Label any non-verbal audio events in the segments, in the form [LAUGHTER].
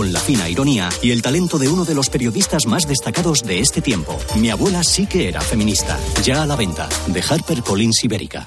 con la fina ironía y el talento de uno de los periodistas más destacados de este tiempo. Mi abuela sí que era feminista. Ya a la venta, de Harper Collins Ibérica.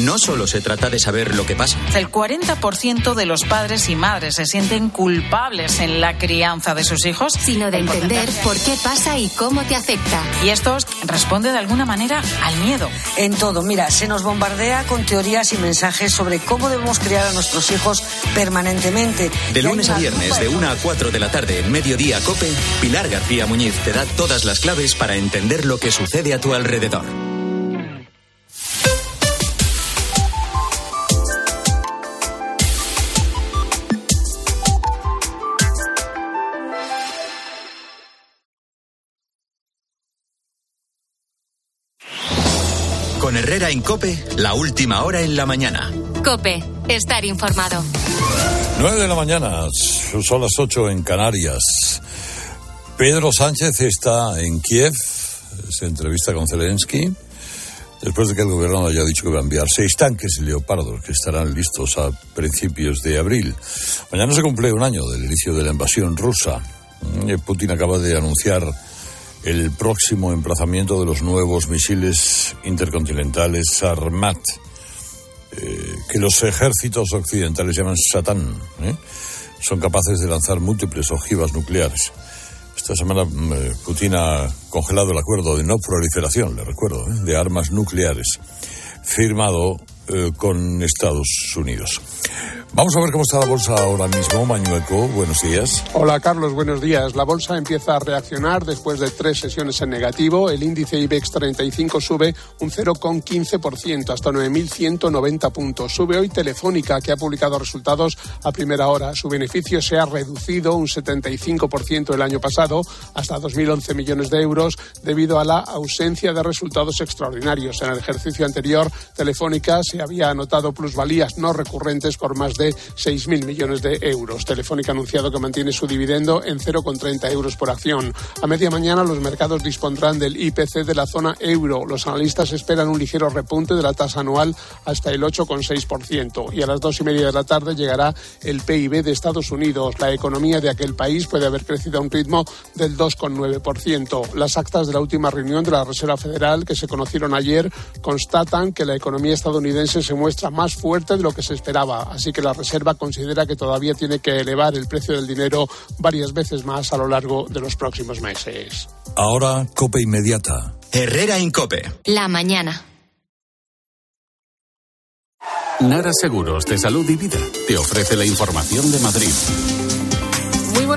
No solo se trata de saber lo que pasa. El 40% de los padres y madres se sienten culpables en la crianza de sus hijos, sino de entender por qué pasa y cómo te afecta. Y esto responde de alguna manera al miedo. En todo, mira, se nos bombardea con teorías y mensajes sobre cómo debemos criar a nuestros hijos permanentemente. De lunes a viernes, de 1 a 4 de la tarde, en mediodía Cope, Pilar García Muñiz te da todas las claves para entender lo que sucede a tu alrededor. Herrera en Cope, la última hora en la mañana. Cope, estar informado. 9 de la mañana, son las 8 en Canarias. Pedro Sánchez está en Kiev, se entrevista con Zelensky, después de que el gobierno haya dicho que va a enviar seis tanques leopardos que estarán listos a principios de abril. Mañana se cumple un año del inicio de la invasión rusa. Putin acaba de anunciar el próximo emplazamiento de los nuevos misiles intercontinentales Sarmat, eh, que los ejércitos occidentales llaman Satán. ¿eh? Son capaces de lanzar múltiples ojivas nucleares. Esta semana mm, eh, Putin ha congelado el acuerdo de no proliferación, le recuerdo, de armas nucleares, firmado con Estados Unidos. Vamos a ver cómo está la bolsa ahora mismo. Mañueco, buenos días. Hola Carlos, buenos días. La bolsa empieza a reaccionar después de tres sesiones en negativo. El índice IBEX 35 sube un 0,15% hasta 9.190 puntos. Sube hoy Telefónica, que ha publicado resultados a primera hora. Su beneficio se ha reducido un 75% el año pasado hasta 2.011 millones de euros debido a la ausencia de resultados extraordinarios. En el ejercicio anterior, Telefónica se había anotado plusvalías no recurrentes por más de 6.000 millones de euros. Telefónica ha anunciado que mantiene su dividendo en 0,30 euros por acción. A media mañana los mercados dispondrán del IPC de la zona euro. Los analistas esperan un ligero repunte de la tasa anual hasta el 8,6%. Y a las dos y media de la tarde llegará el PIB de Estados Unidos. La economía de aquel país puede haber crecido a un ritmo del 2,9%. Las actas de la última reunión de la Reserva Federal que se conocieron ayer constatan que la economía estadounidense se muestra más fuerte de lo que se esperaba. Así que la Reserva considera que todavía tiene que elevar el precio del dinero varias veces más a lo largo de los próximos meses. Ahora, Cope Inmediata. Herrera Incope. La mañana. Nara Seguros de Salud y Vida te ofrece la información de Madrid.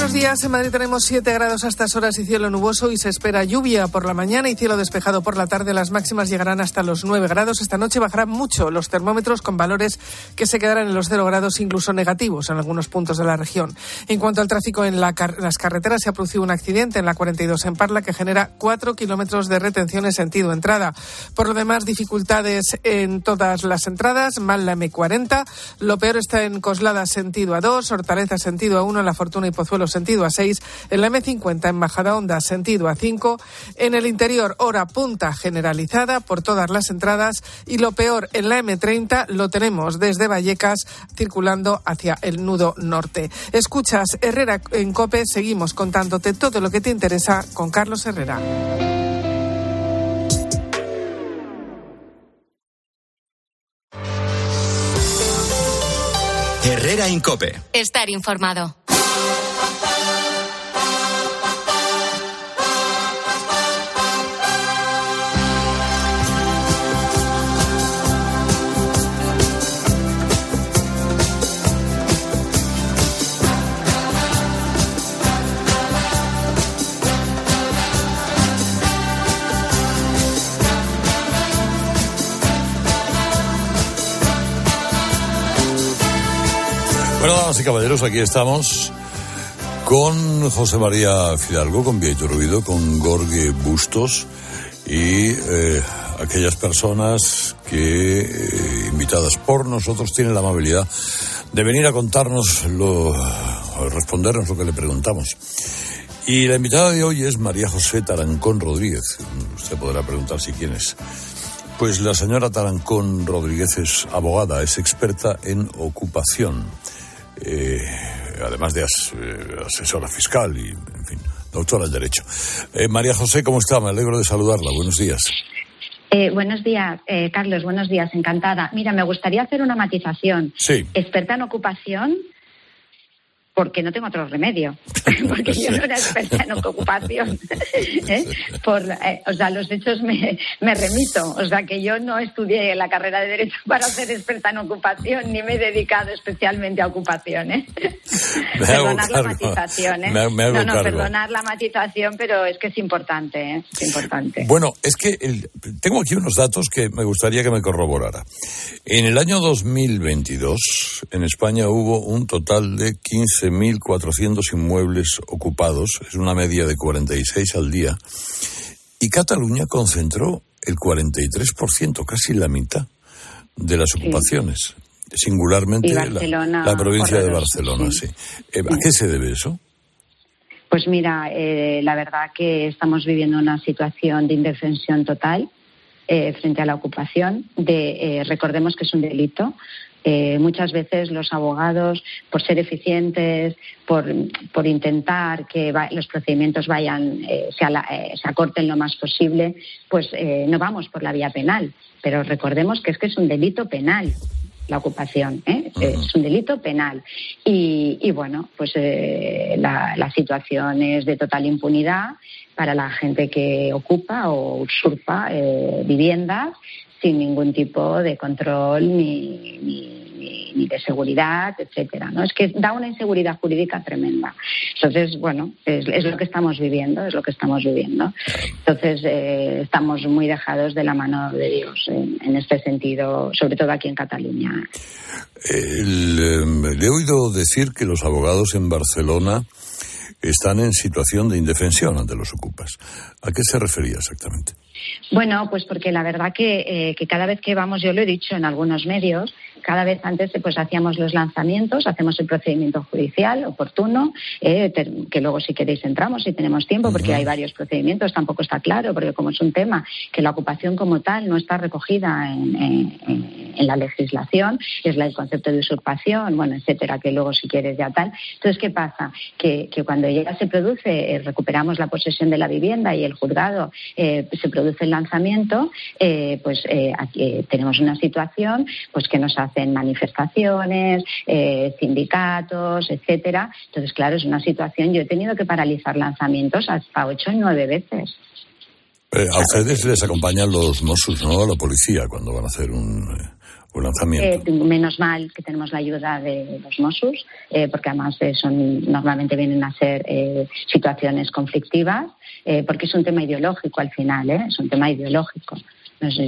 Buenos días. En Madrid tenemos 7 grados a estas horas y cielo nuboso y se espera lluvia por la mañana y cielo despejado por la tarde. Las máximas llegarán hasta los 9 grados. Esta noche bajarán mucho los termómetros con valores que se quedarán en los 0 grados, incluso negativos en algunos puntos de la región. En cuanto al tráfico en las carreteras, se ha producido un accidente en la 42 en Parla que genera 4 kilómetros de retención en sentido entrada. Por lo demás, dificultades en todas las entradas. Mal la M40. Lo peor está en Coslada sentido A2, Hortaleza sentido A1, La Fortuna y Pozuelo sentido A6, en la M50 en Bajada Onda sentido A5, en el interior hora punta generalizada por todas las entradas y lo peor en la M30 lo tenemos desde Vallecas circulando hacia el nudo norte. Escuchas Herrera en Cope, seguimos contándote todo lo que te interesa con Carlos Herrera. Herrera Incope. Estar informado. Damas y caballeros, aquí estamos con José María Fidalgo, con Vieto Ruido, con Gorge Bustos y eh, aquellas personas que, eh, invitadas por nosotros, tienen la amabilidad de venir a contarnos, lo, a respondernos lo que le preguntamos. Y la invitada de hoy es María José Tarancón Rodríguez. Usted podrá preguntar si quién es. Pues la señora Tarancón Rodríguez es abogada, es experta en ocupación. Eh, además de asesora fiscal y, en fin, doctora en Derecho. María José, ¿cómo está? Me alegro de saludarla. Buenos días. buenos días, Carlos. Buenos días, encantada. Mira, me gustaría hacer una matización. Sí. Experta en ocupación porque no tengo otro remedio, [LAUGHS] [LAUGHS] porque yo no era experta en ocupación. [LAUGHS] ¿eh? Por, eh, o sea, los hechos me, me, remito. O sea, que yo no estudié la carrera de Derecho para ser experta en ocupación, ni me he dedicado especialmente a ocupación. ¿eh? perdonar la matización. ¿eh? Me, no, no, perdonar la matización, pero es que es importante. ¿eh? Es importante. Bueno, es que tengo aquí unos datos que me gustaría que me corroborara. En el año 2022, en España hubo un total de 15 1.400 inmuebles ocupados, es una media de 46 al día, y Cataluña concentró el 43%, casi la mitad de las ocupaciones, singularmente la, provincia de Barcelona. Sí. Eh, ¿A qué se debe eso? Pues mira, eh, la verdad que estamos viviendo una situación de indefensión total eh, frente a la ocupación. De, recordemos que es un delito. Eh, muchas veces los abogados, por ser eficientes, por, por intentar que los procedimientos vayan, eh, eh, se, acorten lo más posible, pues no vamos por la vía penal. Pero recordemos que es que es un delito penal la ocupación. Es un delito penal. Y, bueno, pues la, la, situación es de total impunidad para la gente que ocupa o usurpa viviendas sin ningún tipo de control ni, ni, de seguridad, etcétera. ¿no? Es que da una inseguridad jurídica tremenda. Entonces, bueno, es, lo que estamos viviendo, es lo que estamos viviendo. Entonces, eh, estamos muy dejados de la mano de Dios en, este sentido, sobre todo aquí en Cataluña. Em, le he oído decir que los abogados en Barcelona están en situación de indefensión ante los ocupas. ¿A qué se refería exactamente? Bueno, pues porque la verdad que, eh, que, cada vez que vamos, yo lo he dicho en algunos medios, cada vez antes pues hacíamos los lanzamientos, hacemos el procedimiento judicial oportuno, eh, que luego si queréis entramos si tenemos tiempo, porque hay varios procedimientos, tampoco está claro, porque como es un tema que la ocupación como tal no está recogida en, la legislación, es el concepto de usurpación, bueno, etcétera, que luego si quieres ya tal. Entonces, ¿qué pasa? Que, cuando ya se produce, eh, recuperamos la posesión de la vivienda y el juzgado eh, se produce el lanzamiento, pues aquí tenemos una situación pues que nos hace hacen manifestaciones, eh, sindicatos, etcétera. Entonces, claro, es una situación. Yo he tenido que paralizar lanzamientos hasta ocho y nueve veces. Eh, a ustedes les acompañan los Mossos, ¿no? La policía cuando van a hacer un, eh, lanzamiento. menos mal que tenemos la ayuda de los Mossos, porque además son, normalmente vienen a ser situaciones conflictivas, porque es un tema ideológico al final, es un tema ideológico.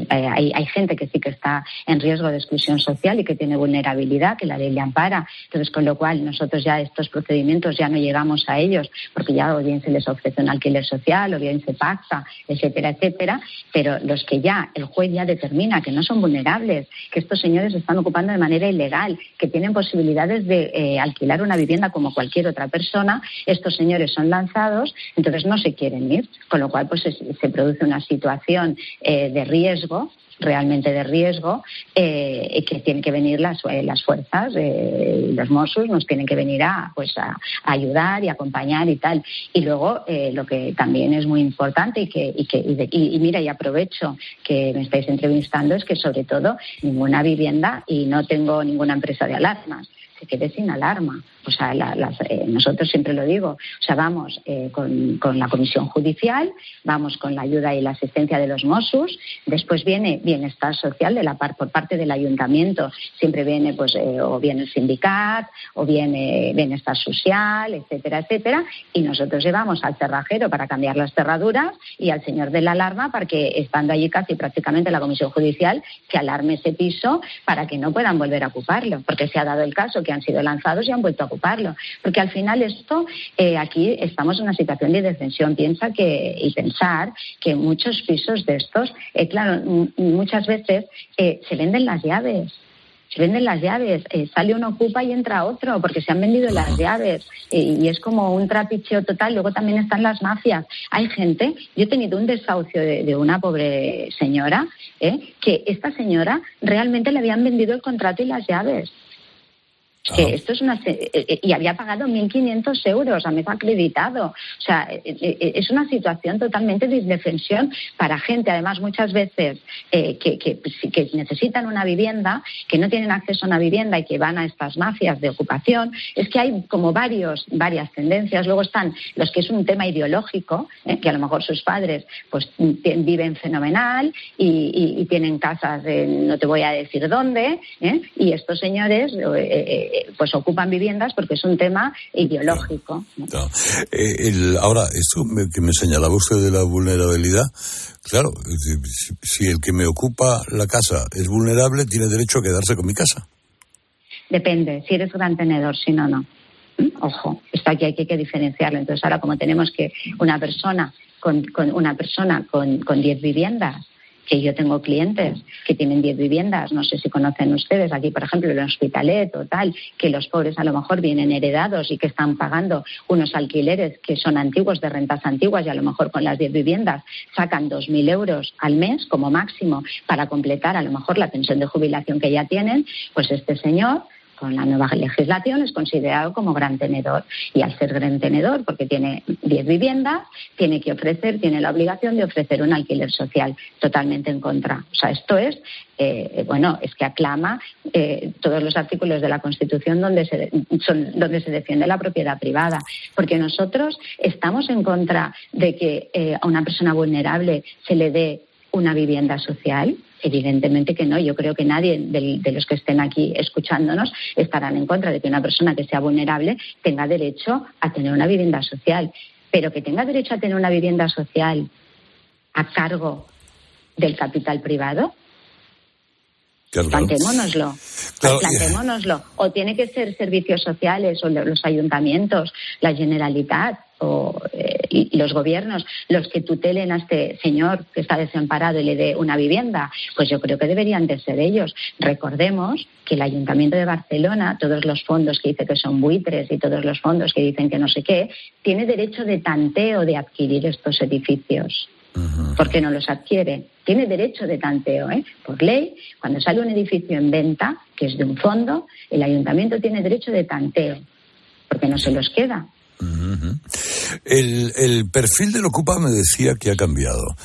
Hay, hay, gente que sí que está en riesgo de exclusión social y que tiene vulnerabilidad, que la ley le ampara. Entonces, con lo cual, nosotros ya estos procedimientos ya no llegamos a ellos, porque ya o bien se les ofrece un alquiler social, o bien se pacta, etcétera, etcétera. Pero los que ya, el juez ya determina que no son vulnerables, que estos señores están ocupando de manera ilegal, que tienen posibilidades de eh, alquilar una vivienda como cualquier otra persona, estos señores son lanzados, entonces no se quieren ir. Con lo cual, pues se, produce una situación eh, de riesgo riesgo realmente de riesgo eh, que tienen que venir las, eh, las fuerzas eh, los Mossos nos tienen que venir a pues a, ayudar y acompañar y tal. Y luego eh, lo que también es muy importante y que y que y, mira y aprovecho que me estáis entrevistando es que sobre todo ninguna vivienda y no tengo ninguna empresa de alarmas se quede sin alarma. O sea, eh, nosotros siempre lo digo, o sea, vamos eh, con, la comisión judicial, vamos con la ayuda y la asistencia de los Mossos, después viene bienestar social de la por parte del ayuntamiento, siempre viene pues eh, o bien el sindicato, o viene bienestar social, etcétera, etcétera, y nosotros llevamos al cerrajero para cambiar las cerraduras y al señor de la alarma para que estando allí casi prácticamente la comisión judicial que alarme ese piso para que no puedan volver a ocuparlo, porque se ha dado el caso que han sido lanzados y han vuelto a ocuparlo. Porque al final esto, eh, aquí estamos en una situación de defensión. Piensa que, y pensar que muchos pisos de estos, eh, claro, muchas veces eh, se venden las llaves se venden las llaves, sale uno ocupa y entra otro, porque se han vendido las llaves y es como un trapicheo total. Luego también están las mafias. Hay gente, yo he tenido un desahucio de, de una pobre señora, que esta señora realmente le habían vendido el contrato y las llaves. Esto es una. Eh, eh, y había pagado 1.500 euros a mes acreditado. O sea, eh, es una situación totalmente de indefensión para gente, además, muchas veces que, pues, que, necesitan una vivienda, que no tienen acceso a una vivienda y que van a estas mafias de ocupación. Es que hay como varios, varias tendencias. Luego están los que es un tema ideológico, que a lo mejor sus padres pues viven fenomenal y, tienen casas, no te voy a decir dónde, y estos señores pues ocupan viviendas porque es un tema ideológico. Eh, ahora, esto que me señalaba usted de la vulnerabilidad, claro, si, el que me ocupa la casa es vulnerable, tiene derecho a quedarse con mi casa. Depende, si eres gran tenedor, si no, no. ¿Mm? Ojo, esto aquí hay que, diferenciarlo. Entonces ahora como tenemos que una persona con, una persona con, con 10 viviendas que yo tengo clientes que tienen 10 viviendas, no sé si conocen ustedes, aquí por ejemplo el Hospitalet o tal, que los pobres a lo mejor vienen heredados y que están pagando unos alquileres que son antiguos, de rentas antiguas y a lo mejor con las 10 viviendas sacan 2.000 euros al mes como máximo para completar a lo mejor la pensión de jubilación que ya tienen, pues este señor con la nueva legislación es considerado como gran tenedor. Y al ser gran tenedor, porque tiene 10 viviendas, tiene que ofrecer, tiene la obligación de ofrecer un alquiler social totalmente en contra. O sea, esto es, eh, bueno, es que aclama eh, todos los artículos de la Constitución donde se, donde se defiende la propiedad privada. Porque nosotros estamos en contra de que eh, a una persona vulnerable se le dé una vivienda social. Evidentemente que no. Yo creo que nadie de, los que estén aquí escuchándonos estarán en contra de que una persona que sea vulnerable tenga derecho a tener una vivienda social. Pero que tenga derecho a tener una vivienda social a cargo del capital privado, Plantémonoslo. plantémonoslo. O tiene que ser servicios sociales o los ayuntamientos, la Generalitat o eh, los gobiernos los que tutelen a este señor que está desamparado y le dé una vivienda, pues yo creo que deberían de ser ellos. Recordemos que el Ayuntamiento de Barcelona, todos los fondos que dice que son buitres y todos los fondos que dicen que no sé qué, tiene derecho de tanteo de adquirir estos edificios porque no los adquiere. Tiene derecho de tanteo, ¿eh? por ley. Cuando sale un edificio en venta, que es de un fondo, el ayuntamiento tiene derecho de tanteo, porque no se los queda. El, perfil del Ocupa me decía que ha cambiado.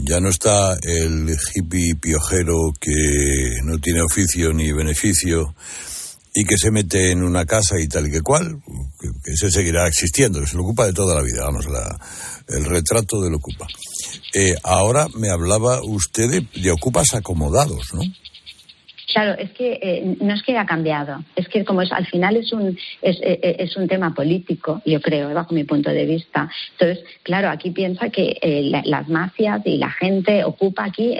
ya no está el hippie piojero que no tiene oficio ni beneficio y que se mete en una casa y tal y que cual, que, ese seguirá existiendo, que se lo ocupa de toda la vida, vamos, la, el retrato del ocupa. Eh, ahora me hablaba usted de, ocupas acomodados, ¿no? Claro, es que eh, no es que haya cambiado, es que como es al final es un es, eh, es un tema político, yo creo, bajo mi punto de vista. Entonces, claro, aquí piensa que las mafias y la gente ocupa aquí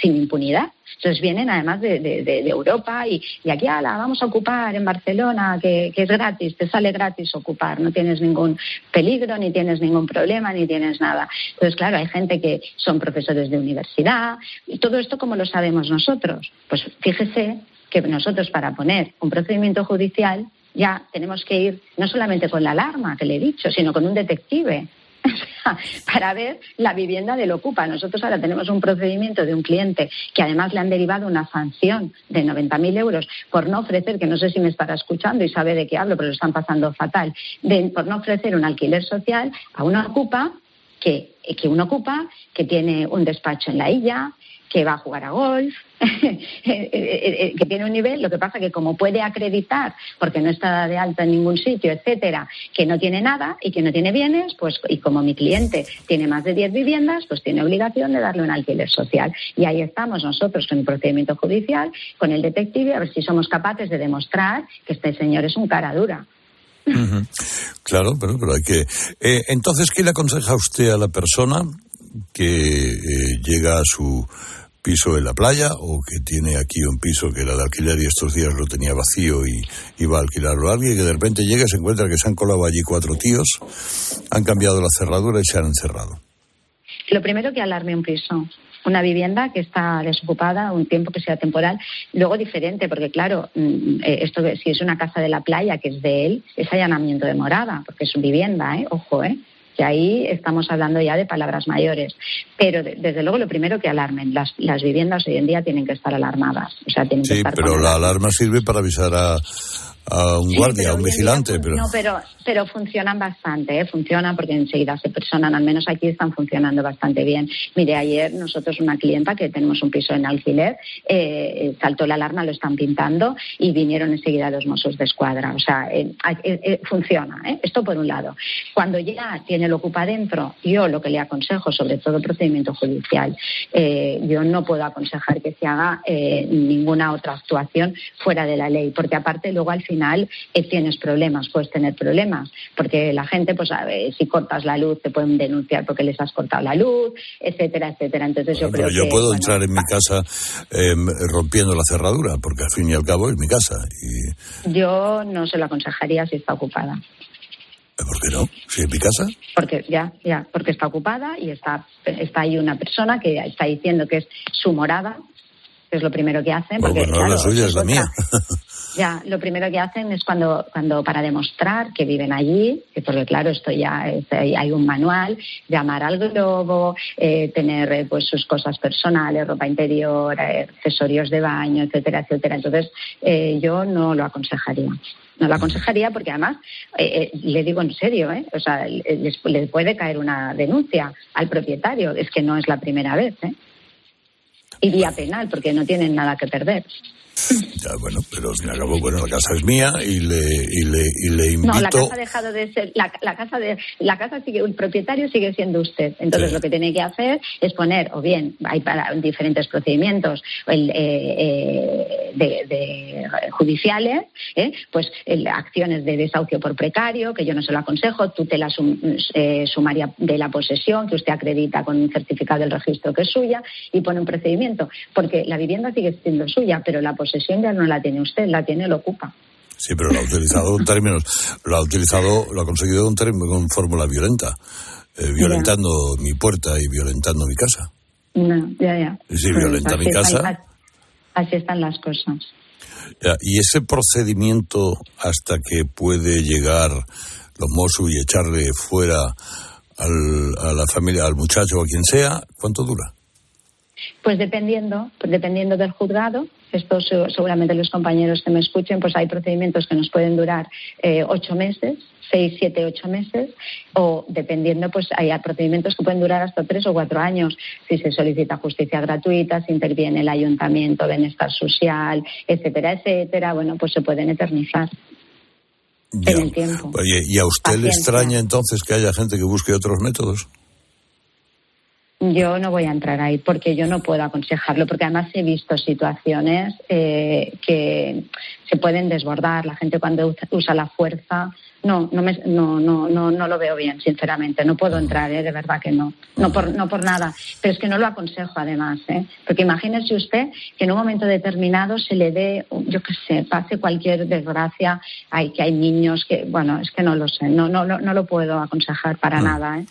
sin impunidad entonces vienen además de, Europa y, aquí la vamos a ocupar en Barcelona, que, es gratis, te sale gratis ocupar, no tienes ningún peligro, ni tienes ningún problema, ni tienes nada. Entonces, claro, hay gente que son profesores de universidad y todo esto como lo sabemos nosotros. Pues fíjese que nosotros para poner un procedimiento judicial ya tenemos que ir no solamente con la alarma que le he dicho, sino con un detective [LAUGHS] para ver la vivienda del ocupa. Nosotros ahora tenemos un procedimiento de un cliente que además le han derivado una sanción de 90.000 euros por no ofrecer, que no sé si me estará escuchando y sabe de qué hablo, pero lo están pasando fatal, por no ofrecer un alquiler social a una ocupa que, que uno ocupa, que tiene un despacho en la isla, que va a jugar a golf, [LAUGHS] eh, eh, eh, que tiene un nivel, lo que pasa que como puede acreditar, porque no está de alta en ningún sitio, etcétera, que no tiene nada y que no tiene bienes, pues y como mi cliente tiene más de 10 viviendas, pues tiene obligación de darle un alquiler social. Y ahí estamos nosotros con el procedimiento judicial, con el detective, a ver si somos capaces de demostrar que este señor es un cara dura. Claro, pero, pero hay que. entonces, ¿qué le aconseja usted a la persona que llega a su piso en la playa o que tiene aquí un piso que era de alquiler y estos días lo tenía vacío y iba a alquilarlo a alguien que de repente llega y se encuentra que se han colado allí cuatro tíos, han cambiado la cerradura y se han encerrado. Lo primero que alarme un piso, una vivienda que está desocupada un tiempo que sea temporal, luego diferente, porque claro, mm, eh, esto si es una casa de la playa que es de él, es allanamiento de morada, porque es su vivienda, ¿eh? ojo, ¿eh? Que ahí estamos hablando ya de palabras mayores. Pero desde luego lo primero que alarmen, las, las viviendas hoy en día tienen que estar alarmadas. O sea, tienen sí, que estar pero la alarma sirve para avisar a, a un guardia, a un vigilante. Pero... No, pero, pero funcionan bastante, ¿eh? funcionan porque enseguida se personan, al menos aquí están funcionando bastante bien. Mire, ayer nosotros una clienta que tenemos un piso en alquiler, eh, saltó la alarma, lo están pintando y vinieron enseguida los mozos de escuadra. O sea, eh, eh, eh funciona. ¿eh? Esto por un lado. Cuando ya tiene el ocupa dentro, yo lo que le aconsejo, sobre todo procedimiento judicial, eh, yo no puedo aconsejar que se haga ninguna otra actuación fuera de la ley, porque aparte luego al final tienes problemas, puedes tener problemas, porque la gente, pues a ver, si cortas la luz te pueden denunciar porque les has cortado la luz, etcétera, etcétera. Entonces yo creo yo que, puedo bueno, entrar en mi casa eh, rompiendo la cerradura, porque al fin y al cabo es mi casa. Y... Yo no se lo aconsejaría si está ocupada. ¿Por qué no? ¿Si es mi casa? Porque ya, ya, porque está ocupada y está, está ahí una persona que está diciendo que es su morada, que es lo primero que hacen. Bueno, Porque, no es la claro, suya, es la mía. [LAUGHS] Ya, lo primero que hacen es cuando, cuando para demostrar que viven allí, que porque claro, esto ya es- hay un manual, llamar al globo, eh, tener eh, pues sus cosas personales, ropa interior, eh, accesorios de baño, etcétera, etcétera. Entonces, yo no lo aconsejaría. No lo aconsejaría porque además, eh, le digo en serio, ¿eh? o sea, le, les- le puede caer una denuncia al propietario. Es que no es la primera vez, ¿eh? Y penal, porque no tienen nada que perder. Ya, bueno, pero al fin y al cabo, bueno, la casa es mía y le, y le, y le invito... No, la casa ha dejado de ser, la, la casa de, la casa sigue, el propietario sigue siendo usted. Entonces Sí. lo que tiene que hacer es poner, o bien, hay para diferentes procedimientos el, eh, eh, de, de judiciales, ¿eh? pues el- acciones de desahucio por precario, que yo no se lo aconsejo, tutela sum, eh, sumaria de la posesión, que usted acredita con un certificado del registro que es suya, y pone un procedimiento, porque la vivienda sigue siendo suya, pero la posesión ya no la tiene usted, la tiene el ocupa. Sí, pero lo ha utilizado en términos, lo ha utilizado, lo ha conseguido en términos, con fórmula violenta, eh, violentando mi puerta y violentando mi casa. No, ya, ya. Pues violenta así mi casa- así- así están las cosas. Ya, y ese procedimiento hasta que puede llegar los Mossos y echarle fuera al, a la familia, al muchacho o a quien sea, ¿cuánto dura? Pues dependiendo, pues dependiendo del juzgado, esto se- seguramente los compañeros que me escuchen, pues hay procedimientos que nos pueden durar eh, ocho meses, seis, siete, ocho meses, o dependiendo, pues hay procedimientos que pueden durar hasta tres o cuatro años. Si se solicita justicia gratuita, si interviene el ayuntamiento, bienestar social, etcétera, etcétera, bueno, pues se pueden eternizar Ya. en el tiempo. Oye, ¿y a usted le extraña entonces que haya gente que busque otros métodos? Yo no voy a entrar ahí porque yo no puedo aconsejarlo, porque además he visto situaciones eh, que se pueden desbordar. La gente cuando usa- usa la fuerza, no, no, me, no, no, no, no lo veo bien, sinceramente. No puedo entrar, ¿eh? de verdad que no. No por, no por nada. Pero es que no lo aconsejo además, ¿eh? porque imagínese usted que en un momento determinado se le dé, yo qué sé, pase cualquier desgracia, hay que hay niños que, bueno, es que no lo sé, no, no, no, no lo puedo aconsejar para nada. ¿eh?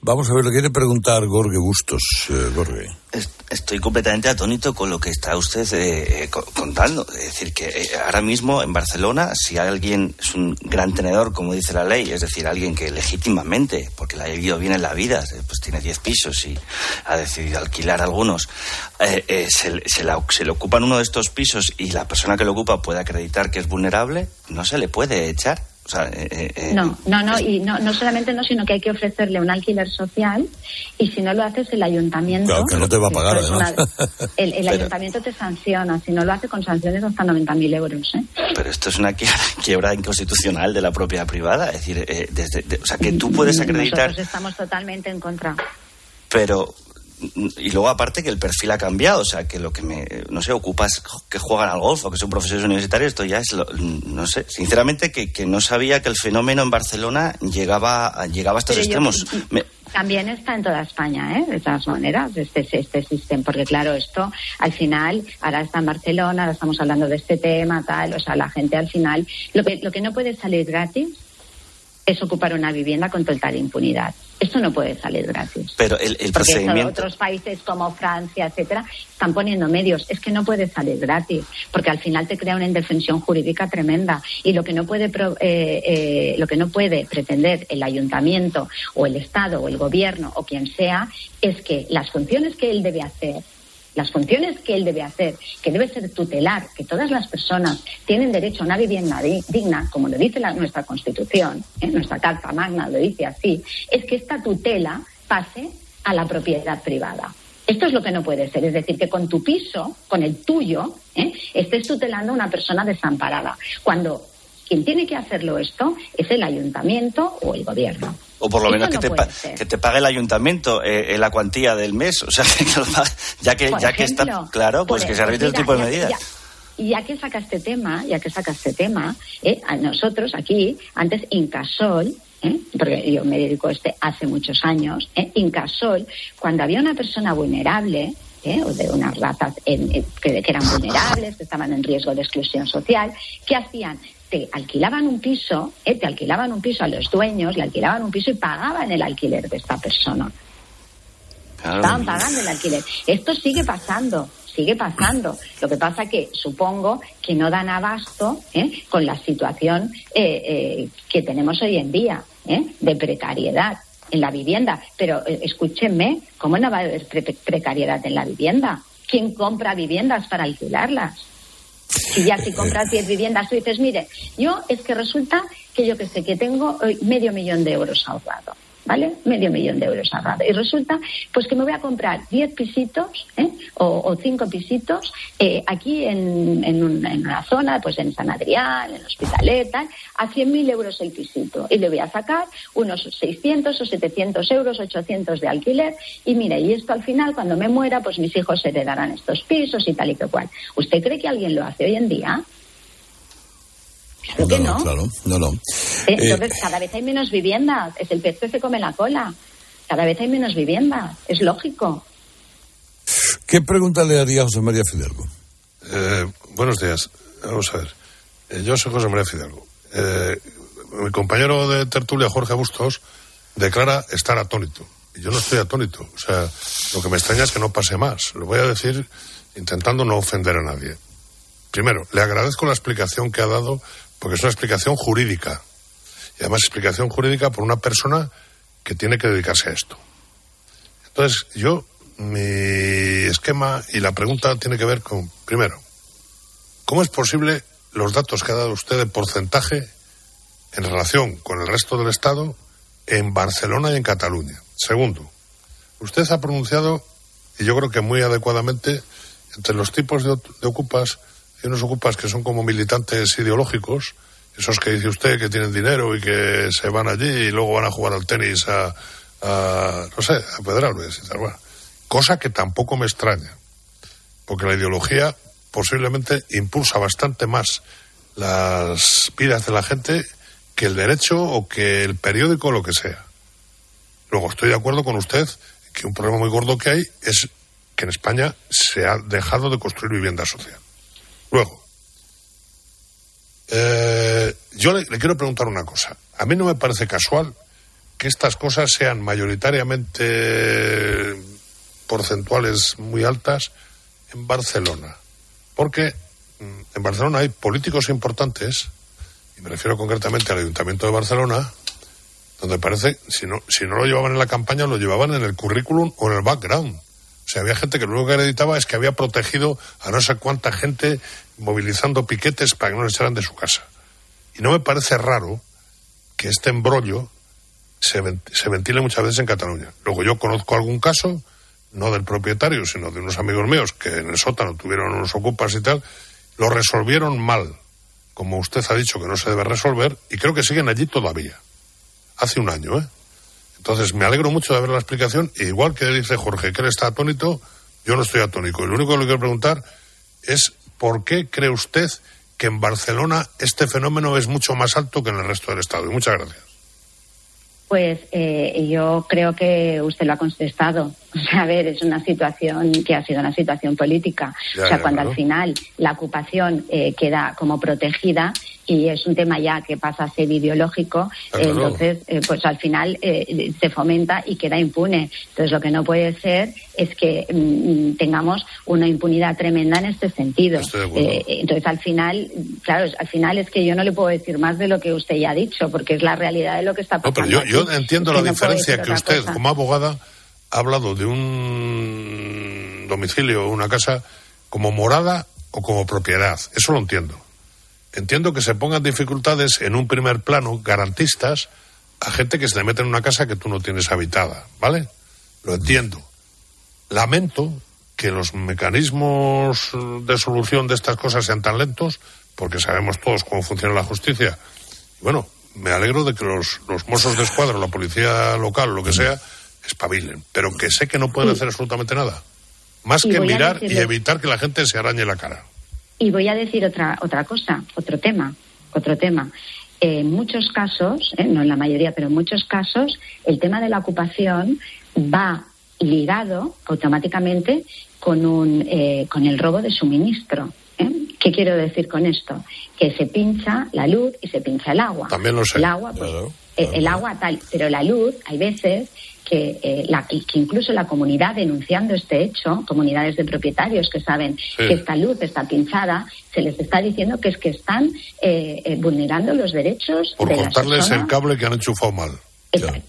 Vamos a ver, le quiere preguntar Gorge Bustos, eh, Gorge. Es- Estoy completamente atónito con lo que está usted eh, eh, co- contando. Es decir, que eh, ahora mismo en Barcelona, si alguien es un gran tenedor, como dice la ley, es decir, alguien que legítimamente, porque la ha vivido bien en la vida, eh, pues tiene 10 pisos y ha decidido alquilar algunos, eh, eh, se, se se le ocupan uno de estos pisos y la persona que lo ocupa puede acreditar que es vulnerable, no se le puede echar. O sea, eh, eh, eh, No, no, no, y no, no solamente no, sino que hay que ofrecerle un alquiler social y si no lo haces el ayuntamiento. Claro, que no te va a pagar, además. una- [LAUGHS] el ayuntamiento te sanciona, si no lo hace con sanciones hasta 90.000 euros. ¿eh? Pero esto es una [LAUGHS] quiebra, inconstitucional de la propia privada. Es decir, eh, desde, de- o sea, que tú puedes acreditar, Nosotros estamos totalmente en contra. pero. Y luego, aparte, que el perfil ha cambiado. O sea, que lo que me. No sé, ocupas que juegan al golf o que son profesores universitarios, esto ya es. lo- no sé. Sinceramente, que, que no sabía que el fenómeno en Barcelona llegaba, llegaba a estos Pero yo- extremos. Me- También está en toda España, ¿eh? de todas maneras, este, este sistema, porque claro, esto al final, ahora está en Barcelona, ahora estamos hablando de este tema, tal, o sea, la gente al final, lo que, lo que no puede salir gratis es ocupar una vivienda con total impunidad. Esto no puede salir gratis. Pero el, el Porque procedimiento. otros países como Francia, etcétera, están poniendo medios. Es que no puede salir gratis, porque al final te crea una indefensión jurídica tremenda. Y lo que no puede, pro- eh, eh, lo que no puede pretender el ayuntamiento o el Estado o el gobierno o quien sea es que las funciones que él debe hacer las funciones que él debe hacer, que debe ser tutelar, que todas las personas tienen derecho a una vivienda di- digna, como lo dice nuestra Constitución, ¿eh? nuestra Carta Magna lo dice así, es que esta tutela pase a la propiedad privada. Esto es lo que no puede ser, es decir, que con tu piso, con el tuyo, ¿eh? estés tutelando a una persona desamparada, cuando quien tiene que hacerlo esto es el ayuntamiento o el gobierno. O por lo menos que, no te que te pague el ayuntamiento eh, en la cuantía del mes. O sea, [LAUGHS] que ya que, Por ya que está. Claro, pues que se arbitre este mira, tipo de medidas. ya- Y ya que saca este tema, ya que saca este tema, ¿eh? a nosotros aquí, antes Incasol, ¿eh? porque yo me dedico a este hace muchos años, ¿eh? Incasol, cuando había una persona vulnerable, ¿eh? o de unas razas en- eh, que, que eran vulnerables, que estaban en riesgo de exclusión social, ¿qué hacían? Te alquilaban un piso, ¿eh? te alquilaban un piso a los dueños, le alquilaban un piso y pagaban el alquiler de esta persona. Estaban pagando el alquiler. Esto sigue pasando, sigue pasando. Lo que pasa que supongo que no dan abasto ¿eh? con la situación eh, eh, que tenemos hoy en día de precariedad en la vivienda. Pero escúchenme, ¿cómo no va a haber pre- precariedad en la vivienda? ¿Quién compra viviendas para alquilarlas? Si ya si compras 10 viviendas, tú dices, mire, yo es que resulta que yo que sé, que tengo eh, medio millón de euros ahorrado. ¿Vale? Medio millón de euros ahorrado. Y resulta, pues que me voy a comprar 10 pisitos, ¿eh? o, o 5 pisitos, eh, aquí en, en, un- una zona, pues en San Adrián, en Hospitalet, tal, a 100.000 euros el pisito. Y le voy a sacar unos 600 o 700 euros, 800 de alquiler. Y mire, y esto al final, cuando me muera, pues mis hijos heredarán estos pisos y tal y que cual. ¿Usted cree que alguien lo hace hoy en día? Claro que no. Claro, no, no. Eh, Eh, Entonces, cada vez hay menos viviendas. Es el pez que se come la cola. Cada vez hay menos viviendas. Es lógico. ¿Qué pregunta le haría a José María Fidalgo? Eh, buenos días. Vamos a ver. Eh, yo soy José María Fidalgo. Eh, mi compañero de tertulia, Jorge Bustos, declara estar atónito. Y yo no estoy atónito. O sea, lo que me extraña es que no pase más. Lo voy a decir intentando no ofender a nadie. Primero, le agradezco la explicación que ha dado, porque es una explicación jurídica. Y además explicación jurídica por una persona que tiene que dedicarse a esto. Entonces, yo, mi esquema y la pregunta tiene que ver con, primero, ¿cómo es posible los datos que ha dado usted de porcentaje en relación con el resto del Estado en Barcelona y en Cataluña? Segundo, usted ha pronunciado, y yo creo que muy adecuadamente, entre los tipos de, de ocupas, hay unos ocupas que son como militantes ideológicos, esos que dice usted que tienen dinero y que se van allí y luego van a jugar al tenis a, a, no sé, a Pedralbes y tal. Bueno, cosa que tampoco me extraña, porque la ideología posiblemente impulsa bastante más las vidas de la gente que el derecho o que el periódico o lo que sea. Luego estoy de acuerdo con usted que un problema muy gordo que hay es que en España se ha dejado de construir vivienda social. Luego, eh, yo le, le quiero preguntar una cosa. A mí no me parece casual que estas cosas sean mayoritariamente porcentuales muy altas en Barcelona. Porque mm, en Barcelona hay políticos importantes, y me refiero concretamente al Ayuntamiento de Barcelona, donde parece, si no, si no lo llevaban en la campaña, lo llevaban en el currículum o en el background. O sea, había gente que lo único que acreditaba es que había protegido a no sé cuánta gente movilizando piquetes para que no les echaran de su casa. Y no me parece raro que este embrollo se, se ventile muchas veces en Cataluña. Luego yo conozco algún caso, no del propietario, sino de unos amigos míos que en el sótano tuvieron unos ocupas y tal, lo resolvieron mal, como usted ha dicho que no se debe resolver, y creo que siguen allí todavía. Hace un año, ¿eh? Entonces me alegro mucho de ver la explicación, e igual que dice Jorge que él está atónito, yo no estoy atónico. Y lo único que le quiero preguntar es ¿por qué cree usted que en Barcelona este fenómeno es mucho más alto que en el resto del Estado? Y muchas gracias. Pues eh, yo creo que usted lo ha contestado. [LAUGHS] O sea, a ver, es una situación que ha sido una situación política. Ya, o sea, ya, cuando claro. al final la ocupación eh, queda como protegida y es un tema ya que pasa a ser ideológico, claro. entonces, eh, pues al final eh, se fomenta y queda impune. Entonces, lo que no puede ser es que mm, tengamos una impunidad tremenda en este sentido. Estoy de acuerdo. Eh, entonces, al final, claro, al final es que yo no le puedo decir más de lo que usted ya ha dicho, porque es la realidad de lo que está No, pasando. pero yo, entiendo la no diferencia que usted, cosa. como abogada, ha hablado de un domicilio o una casa como morada o como propiedad. Eso lo entiendo. Entiendo que se pongan dificultades en un primer plano garantistas a gente que se le mete en una casa que tú no tienes habitada, ¿vale? Lo entiendo. Lamento que los mecanismos de solución de estas cosas sean tan lentos, porque sabemos todos cómo funciona la justicia. Bueno, me alegro de que los, los mozos de escuadra, la policía local, lo que sea, espabilen, pero que sé que no pueden hacer absolutamente nada. Más Y que mirar y evitar que la gente se arañe la cara. Y voy a decir otra, otra cosa, otro tema, otro tema. En muchos casos, eh, no en la mayoría, pero en muchos casos, el tema de la ocupación va ligado automáticamente con, un, eh, con el robo de suministro. ¿eh? ¿Qué quiero decir con esto? Que se pincha la luz y se pincha el agua. También lo sé. El agua, pues, eh, el agua tal, pero la luz, hay veces que, eh, la- que incluso la comunidad denunciando este hecho, comunidades de propietarios que saben Sí. que esta luz está pinchada, se les está diciendo que es que están eh, eh, vulnerando los derechos Por de las cortarles el cable que han enchufado mal.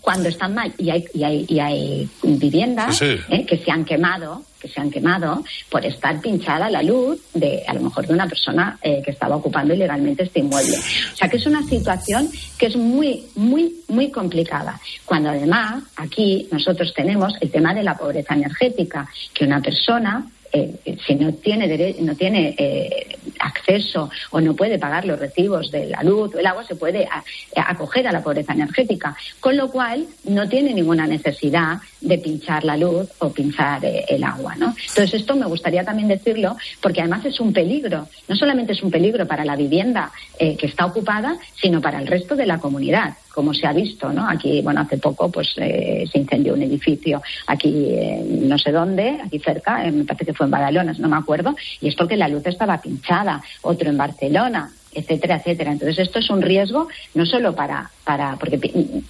Cuando están mal y hay, y hay, y hay viviendas sí. eh, que se han quemado que se han quemado por estar pinchada la luz de a lo mejor de una persona eh, que estaba ocupando ilegalmente este inmueble. O sea que es una situación que es muy muy muy complicada. Cuando además aquí nosotros tenemos el tema de la pobreza energética que una persona eh, si no tiene dere- no tiene eh, acceso o no puede pagar los recibos de la luz o el agua se puede a- acoger a la pobreza energética. Con lo cual no tiene ninguna necesidad de pinchar la luz o pinchar eh, el agua ¿no? entonces esto me gustaría también decirlo porque además es un peligro. No solamente es un peligro para la vivienda eh, que está ocupada sino para el resto de la comunidad como se ha visto, ¿no? Aquí, bueno, hace poco pues eh, se incendió un edificio aquí eh, no sé dónde, aquí cerca, me parece que fue en Badalona, no me acuerdo, y es porque la luz estaba pinchada, otro en Barcelona, etcétera, etcétera. Entonces esto es un riesgo no solo para, para porque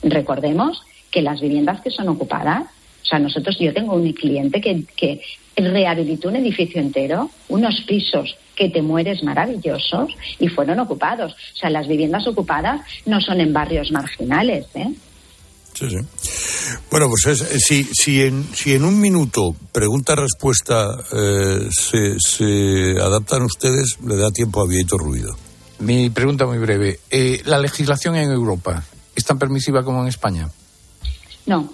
recordemos que las viviendas que son ocupadas, o sea, nosotros, yo tengo un cliente que, que rehabilitó un edificio entero, unos pisos que te mueres maravillosos y fueron ocupados. O sea, las viviendas ocupadas no son en barrios marginales, ¿eh? Sí, sí. Bueno, pues es- eh, si, si, en, si en un minuto pregunta-respuesta eh, se, se adaptan ustedes, le da tiempo a Vieto Ruido. Mi pregunta muy breve. Eh, ¿La legislación en Europa es tan permisiva como en España? No,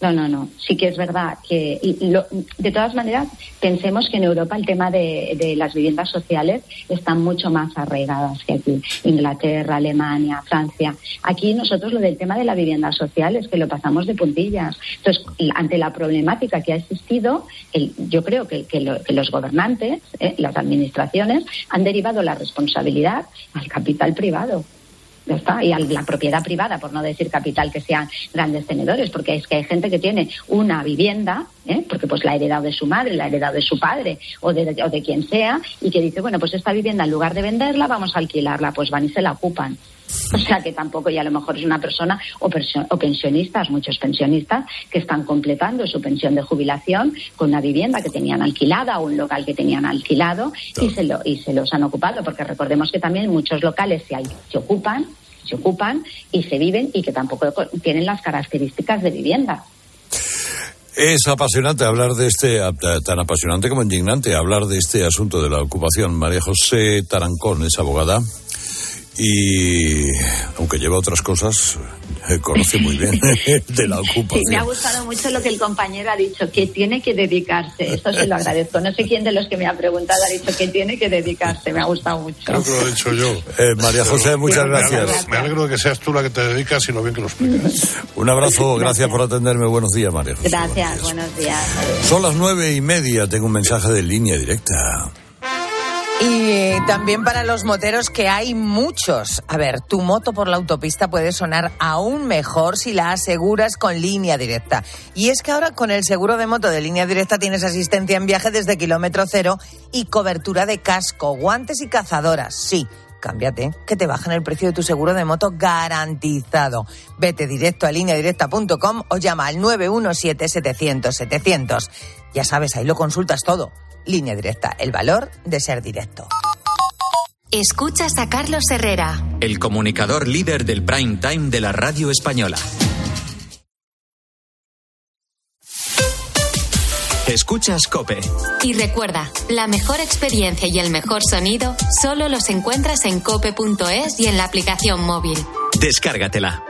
no, no, no. Sí que es verdad que, lo- de todas maneras, pensemos que en Europa el tema de, las viviendas sociales están mucho más arraigadas que aquí. Inglaterra, Alemania, Francia. Aquí nosotros lo del tema de la vivienda social es que lo pasamos de puntillas. Entonces, ante la problemática que ha existido, el- yo creo que los gobernantes, eh, las administraciones, han derivado la responsabilidad al capital privado. Ya está, y a la propiedad privada, por no decir capital que sean grandes tenedores, porque es que hay gente que tiene una vivienda, ¿eh? porque pues la ha heredado de su madre, la ha heredado de su padre o de, o de quien sea, y que dice, bueno, pues esta vivienda en lugar de venderla, vamos a alquilarla, pues van y se la ocupan. O sea que tampoco, y a lo mejor es una persona o, o pensionistas, muchos pensionistas que están completando su pensión de jubilación con una vivienda que tenían alquilada o un local que tenían alquilado y, se lo, y se los han ocupado, porque recordemos que también muchos locales se, al- se ocupan, se ocupan y se viven y que tampoco co- tienen las características de vivienda. Es apasionante hablar de este, tan apasionante como indignante, hablar de este asunto de la ocupación. María José Tarancón es abogada y, aunque lleva otras cosas, eh, conoce muy bien [LAUGHS] de la Sí, me ha ocupación. gustado mucho lo que el compañero ha dicho, que tiene que dedicarse. Esto se lo agradezco. No sé quién de los que me ha preguntado ha dicho que tiene que dedicarse. Me ha gustado mucho. Creo que lo he dicho yo. Eh, María José, muchas Me alegro- gracias. Me alegro de que seas tú la que te dedicas y lo bien que lo explicas. Un abrazo, gracias por atenderme. Buenos días, María José. Gracias, buenos días. Son las nueve y media, tengo un mensaje de línea directa. Y también para los moteros que hay muchos. A ver, tu moto por la autopista puede sonar aún mejor si la aseguras con línea directa. Y es que ahora con el seguro de moto de línea directa tienes asistencia en viaje desde kilómetro cero y cobertura de casco, guantes y cazadoras. Sí. Cámbiate, que te bajan el precio de tu seguro de moto garantizado. Vete directo a lineadirecta.com o llama al 917-700-700. Ya sabes, ahí lo consultas todo. Línea directa, el valor de ser directo. Escuchas a Carlos Herrera. El comunicador líder del prime time de la radio española. Escuchas Cope. Y recuerda, la mejor experiencia y el mejor sonido solo los encuentras en cope.es y en la aplicación móvil. Descárgatela.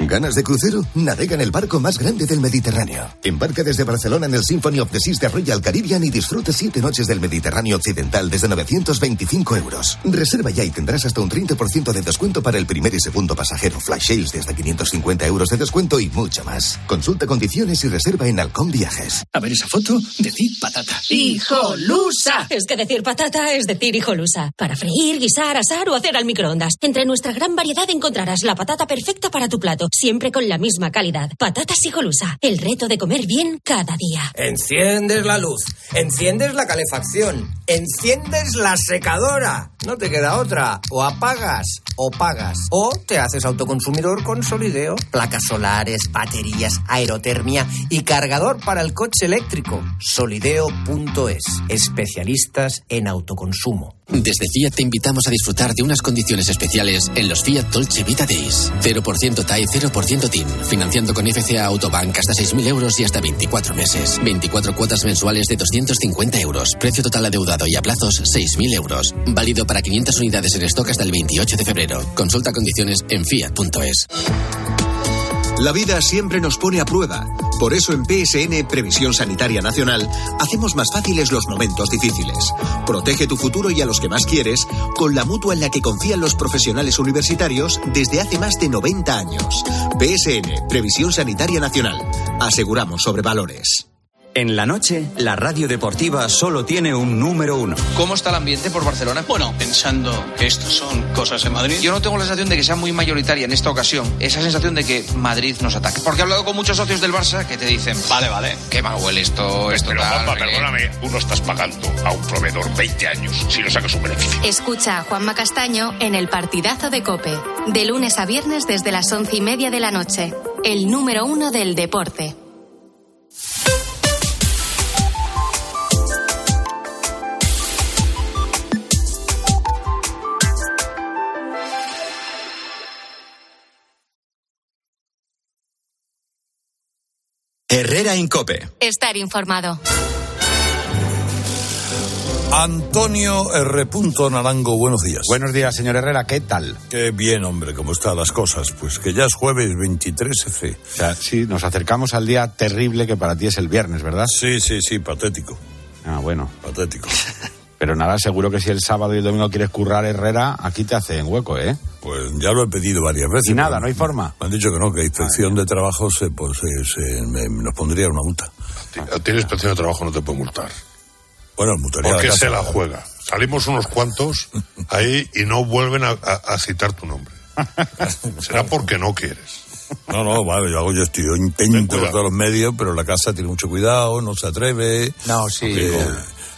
¿Ganas de crucero? Navega en el barco más grande del Mediterráneo. Embarca desde Barcelona en el Symphony of the Seas de Royal Caribbean y disfruta siete noches del Mediterráneo Occidental desde 925 euros. Reserva ya y tendrás hasta un 30% de descuento para el primer y segundo pasajero. Flash sales de hasta 550 euros de descuento y mucho más. Consulta condiciones y reserva en Halcón Viajes. A ver esa foto, decir patata. ¡Hijolusa! Es que decir patata es decir hijolusa. Para freír, guisar, asar o hacer al microondas. Entre nuestra gran variedad encontrarás la patata perfecta para tu plato siempre con la misma calidad. Patatas y Golusa, el reto de comer bien cada día. Enciendes la luz, enciendes la calefacción, enciendes la secadora. No te queda otra. O apagas o pagas. O te haces autoconsumidor con Solideo. Placas solares, baterías, aerotermia y cargador para el coche eléctrico. Solideo.es. Especialistas en autoconsumo. Desde Fiat te invitamos a disfrutar de unas condiciones especiales en los Fiat Dolce Vita Days. 0% TAE, 0% TIN. Financiando con FCA Autobank hasta 6.000 euros y hasta 24 meses. 24 cuotas mensuales de 250 euros. Precio total adeudado y a plazos 6.000 euros. Válido para 500 unidades en stock hasta el 28 de febrero. Consulta condiciones en fiat.es. La vida siempre nos pone a prueba. Por eso en PSN Previsión Sanitaria Nacional hacemos más fáciles los momentos difíciles. Protege tu futuro y a los que más quieres con la mutua en la que confían los profesionales universitarios desde hace más de 90 años. PSN Previsión Sanitaria Nacional. Aseguramos sobre valores. En la noche, la radio deportiva solo tiene un número uno. ¿Cómo está el ambiente por Barcelona? Bueno, pensando que estos son cosas en Madrid, yo no tengo la sensación de que sea muy mayoritaria en esta ocasión esa sensación de que Madrid nos ataca. Porque he hablado con muchos socios del Barça que te dicen, vale, vale, qué mal huele esto, esto Pero, tal. Juanma, no sé qué". perdóname, tú no estás pagando a un proveedor 20 años si no sacas un beneficio. Escucha a Juanma Castaño en el partidazo de Cope. De lunes a viernes desde las once y media de la noche. El número uno del deporte. Herrera Incope. Estar informado. Antonio R. Narango, buenos días. Buenos días, señor Herrera, ¿qué tal? Qué bien, hombre, cómo están las cosas. Pues que ya es jueves 23F. O sea, sí, nos acercamos al día terrible que para ti es el viernes, ¿verdad? Sí, sí, sí, patético. Ah, bueno. Patético. [LAUGHS] Pero nada, seguro que si el sábado y el domingo quieres currar Herrera, aquí te hacen hueco, ¿eh? Pues ya lo he pedido varias veces. Y nada, no hay forma. Me han dicho que no, que inspección de trabajo se, pues, se- se- me- nos pondría una multa. A ti inspección de trabajo no te puede multar. Bueno, multaría Porque la se la juega. Salimos unos cuantos ahí y no vuelven a, a- a citar tu nombre. [LAUGHS] Será porque no quieres. No, no, vale, yo hago yo estoy, yo intento por todos los medios, pero la casa tiene mucho cuidado, no se atreve. No, sí. Eh,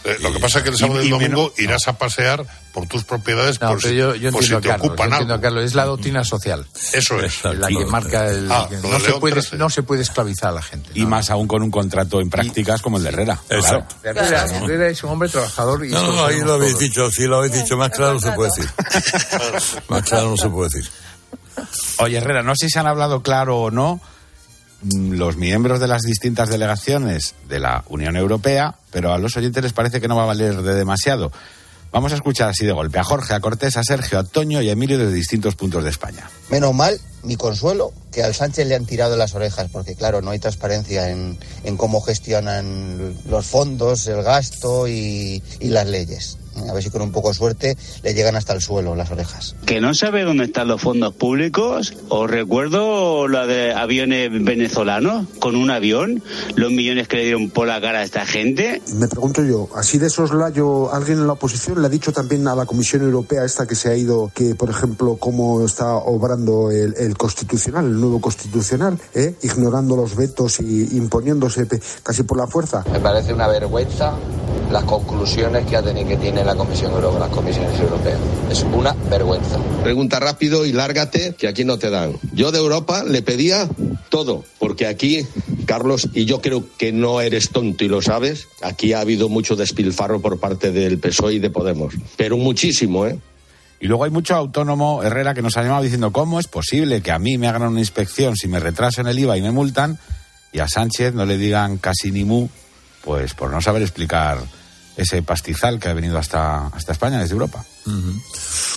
Eh, lo que pasa es que el sábado y el domingo irás a pasear por tus propiedades No, por pero si, yo, yo por si entiendo, te Carlos, ocupan yo entiendo, algo. Carlos, es la doctrina social. Eso es. La que marca el... Ah, no, se puede, 13. no se puede esclavizar a la gente. Y más aún con un contrato en prácticas como el de Herrera. Claro. Herrera, Herrera es un hombre trabajador y No, no, ahí lo habéis todos. dicho, si lo habéis dicho más claro no se puede decir. [LAUGHS] Más claro no se puede decir. Oye, Herrera, no sé si han hablado claro o no los miembros de las distintas delegaciones de la Unión Europea, pero a los oyentes les parece que no va a valer de demasiado. Vamos a escuchar así de golpe a Jorge, a Cortés, a Sergio, a Toño y a Emilio desde distintos puntos de España. Menos mal, mi consuelo, que al Sánchez le han tirado las orejas, porque claro, no hay transparencia en, en cómo gestionan los fondos, el gasto y, y las leyes. A ver si con un poco de suerte le llegan hasta el suelo las orejas. que no sabe dónde están los fondos públicos. Os recuerdo la de aviones venezolanos con un avión, los millones que le dieron por la cara a esta gente. Me pregunto yo, así de soslayo, alguien en la oposición le ha dicho también a la Comisión Europea esta que se ha ido, que por ejemplo, cómo está obrando el, el constitucional, el nuevo constitucional, ¿eh? ignorando los vetos y imponiéndose casi por la fuerza. Me parece una vergüenza las conclusiones que, ha tenido, que tiene la Comisión Europea, las comisiones europeas. Es una vergüenza. Pregunta rápido y lárgate, que aquí no te dan. Yo de Europa le pedía todo, porque aquí, Carlos, y yo creo que no eres tonto y lo sabes, aquí ha habido mucho despilfarro por parte del PSOE y de Podemos. Pero muchísimo, ¿eh? Y luego hay mucho autónomo, Herrera, que nos ha llamado diciendo cómo es posible que a mí me hagan una inspección si me retraso en el IVA y me multan y a Sánchez no le digan casi ni mu, pues por no saber explicar ese pastizal que ha venido hasta, hasta España desde Europa.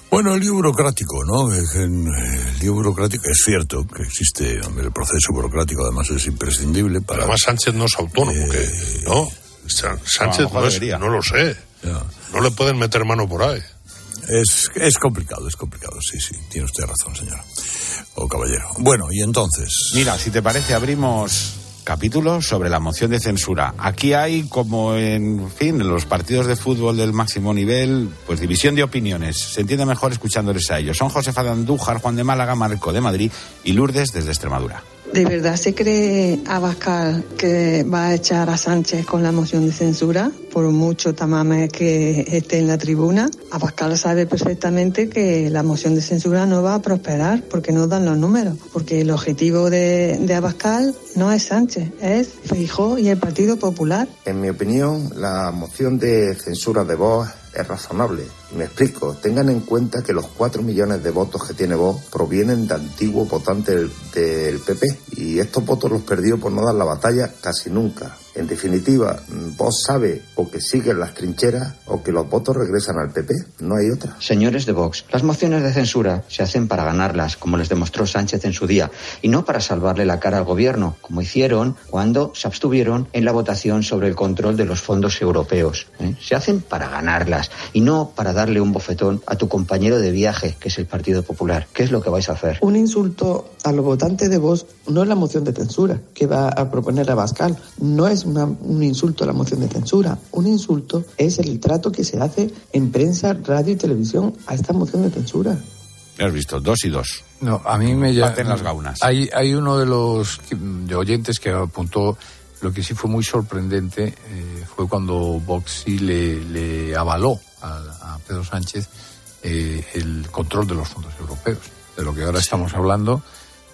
Bueno, el lío burocrático, ¿no? Eh, El lío burocrático es cierto que existe, hombre, el proceso burocrático además es imprescindible para... Además Sánchez no es autónomo, que no. Sánchez no, es- debería. no lo sé. No le pueden meter mano por ahí. Es, es complicado, es complicado, sí, sí, tiene usted razón, señora. O caballero. Bueno, y entonces... Mira, si te parece, abrimos capítulo sobre la moción de censura. Aquí hay, como en fin, en los partidos de fútbol del máximo nivel, pues división de opiniones. Se entiende mejor escuchándoles a ellos. Son Josefa de Andújar, Juan de Málaga, Marco de Madrid y Lourdes desde Extremadura. ¿De verdad se cree Abascal que va a echar a Sánchez con la moción de censura? Por mucho tamame que esté en la tribuna, Abascal sabe perfectamente que la moción de censura no va a prosperar porque no dan los números. Porque el objetivo de, Abascal no es Sánchez, es Feijó y el Partido Popular. En mi opinión, la moción de censura de Vox es razonable. Y me explico. Tengan en cuenta que los cuatro millones de votos que tiene Vox provienen de antiguos votantes del, del PP. Y estos votos los perdió por no dar la batalla casi nunca. En definitiva, Vox sabe o que siguen las trincheras o que los votos regresan al PP. No hay otra. Señores de Vox, las mociones de censura se hacen para ganarlas, como les demostró Sánchez en su día, y no para salvarle la cara al gobierno, como hicieron cuando se abstuvieron en la votación sobre el control de los fondos europeos. ¿eh? Se hacen para ganarlas y no para darle un bofetón a tu compañero de viaje, que es el Partido Popular. ¿Qué es lo que vais a hacer? Un insulto a los votantes de Vox no es la moción de censura que va a proponer Abascal. No es una- un insulto a la moción de censura. Un insulto es el trato que se hace en prensa, radio y televisión a esta moción de censura. Has visto, dos y dos. No, a mí me Baten llama. las gaunas. Hay, hay uno de los de oyentes que apuntó lo que sí fue muy sorprendente eh, fue cuando Vox sí le, le avaló a, a Pedro Sánchez eh, el control de los fondos europeos, de lo que ahora estamos hablando.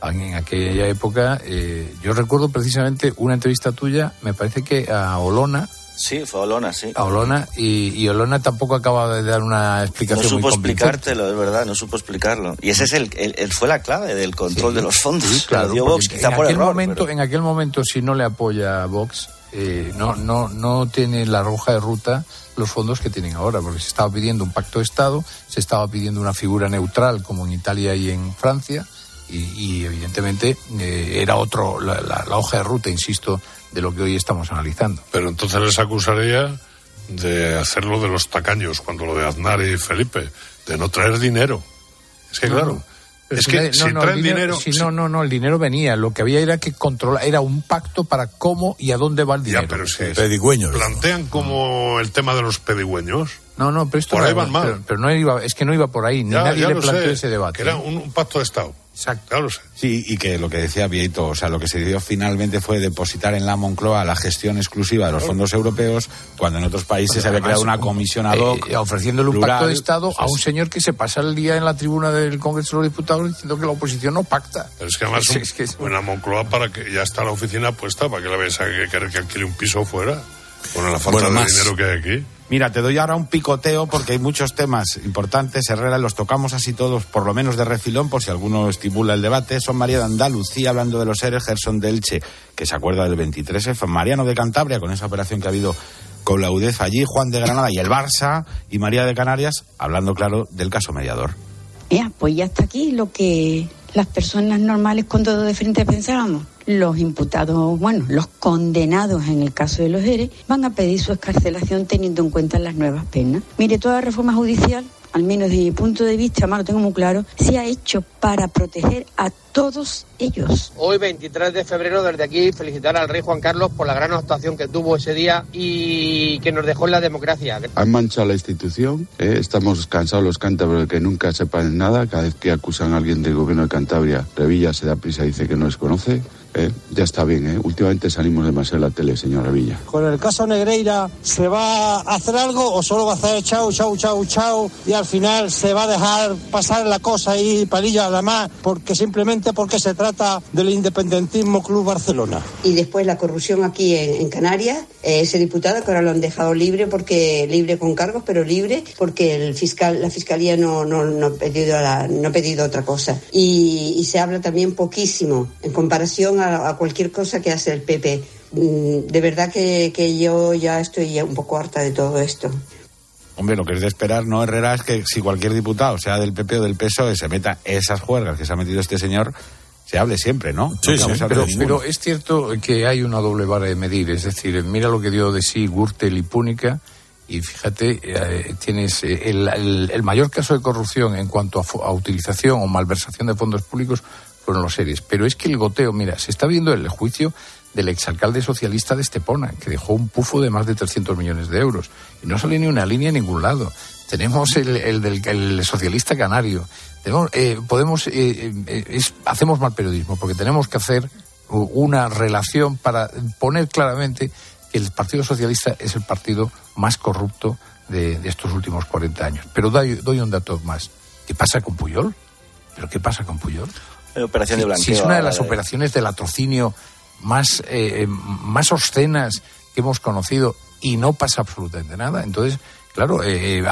En aquella época, eh, yo recuerdo precisamente una entrevista tuya, me parece que a Olona, Sí, fue Olona, sí. a Olona, y, y Olona tampoco acaba de dar una No explicación supo muy explicártelo, es verdad, no supo explicarlo. Y ese es el, el- el- fue la clave del control de los fondos. Sí, claro, dio Vox, quizá en por aquel error. momento, pero- en aquel momento, si no le apoya a Vox, eh, no, no, no tiene la roja de ruta los fondos que tienen ahora, porque se estaba pidiendo un pacto de Estado, se estaba pidiendo una figura neutral como en Italia y en Francia, y, y evidentemente eh, era otro la, la- la hoja de ruta, insisto, de lo que hoy estamos analizando. Pero entonces les acusaría de hacerlo de los tacaños, cuando lo de Aznar y Felipe, de no traer dinero. Es que, No, claro, no. Es si que nadie- si no, no, traen el dinero... si no, no, no, el dinero venía. Lo que había era que controlar, era un pacto para cómo y a dónde va el dinero. Ya, pero si Pedigüeños. plantean como el tema de los pedigüeños, No, no, pero esto Por no ahí iba- van mal. Pero, pero no iba, es que no iba por ahí, ni ya, nadie ya le planteó sé, ese debate. que era un, un pacto de Estado. Exacto. Ya lo sé. Sí, y que lo que decía Vieito, o sea, lo que se dio finalmente fue depositar en la Moncloa la gestión exclusiva de los fondos europeos, cuando en otros países se había Además, creado una comisión ad hoc. eh, ofreciéndole un plural. pacto de Estado a un señor que se pasa el día en la tribuna del Congreso de los Diputados diciendo que la oposición no pacta. Pero es que además [LAUGHS] Es- un- es que es- en la Moncloa para que ya está la oficina puesta para que la veas a que querer que alquile un piso fuera. Con la falta Bueno, de más. dinero que hay aquí. Mira, te doy ahora un picoteo porque hay muchos temas importantes, Herrera, los tocamos así todos, por lo menos de refilón, por si alguno estimula el debate. Son María de Andalucía hablando de los seres, Gerson de Elche, que se acuerda del 23F, Mariano de Cantabria, con esa operación que ha habido con la UDEF allí, Juan de Granada y el Barça, y María de Canarias, hablando, claro, del caso mediador. Ya, pues ya está aquí lo que las personas normales con todo de frente pensábamos. Los imputados, bueno, los condenados en el caso de los ERE, van a pedir su escarcelación teniendo en cuenta las nuevas penas. Mire, toda reforma judicial, al menos desde mi punto de vista, además lo tengo muy claro, se ha hecho para proteger a todos ellos. Hoy, 23 de febrero, desde aquí, felicitar al rey Juan Carlos por la gran actuación que tuvo ese día y que nos dejó en la democracia. Han manchado la institución, ¿eh? estamos cansados los cántabros de que nunca sepan nada, cada vez que acusan a alguien del gobierno de Cantabria, Revilla se da prisa y dice que no les conoce. ¿Eh? Ya está bien, ¿eh? últimamente salimos demasiado en la tele, señor Revilla. Con el caso Negreira, ¿se va a hacer algo o solo va a hacer chau, chau, chau, chau y al final se va a dejar pasar la cosa ahí, palilla a la más, porque simplemente porque se trata del independentismo Club Barcelona? Y después la corrupción aquí en, en Canarias, eh, ese diputado que ahora lo han dejado libre porque libre con cargos, pero libre porque el fiscal, la fiscalía no, no, no ha pedido la- no ha pedido otra cosa. Y, y se habla también poquísimo en comparación a, a cualquier cosa que hace el PP. Mm, De verdad que, que yo ya estoy un poco harta de todo esto. Hombre, lo que es de esperar, no, Herrera, es que si cualquier diputado, sea del PP o del PSOE, se meta esas juergas que se ha metido este señor, se hable siempre, ¿no? Hablar pero, es cierto que hay una doble vara de medir. Es decir, mira lo que dio de sí Gürtel y Púnica. Y fíjate, eh, tienes eh, el, el- el mayor caso de corrupción en cuanto a utilización o malversación de fondos públicos fueron los seres. Pero es que el goteo, mira, se está viendo el juicio del exalcalde socialista de Estepona, que dejó un pufo de más de 300 millones de euros. Y no salió ni una línea en ningún lado. Tenemos el, el del el socialista canario. Eh, podemos, eh, eh, hacemos mal periodismo, porque tenemos que hacer una relación para poner claramente que el Partido Socialista es el partido más corrupto de, estos últimos 40 años. Pero doy un dato más. ¿Qué pasa con Puyol? ¿Pero qué pasa con Puyol? Operación de blanqueo. Es una de las operaciones de latrocinio más, eh, eh, más obscenas que hemos conocido y no pasa absolutamente nada. Entonces, claro, eh,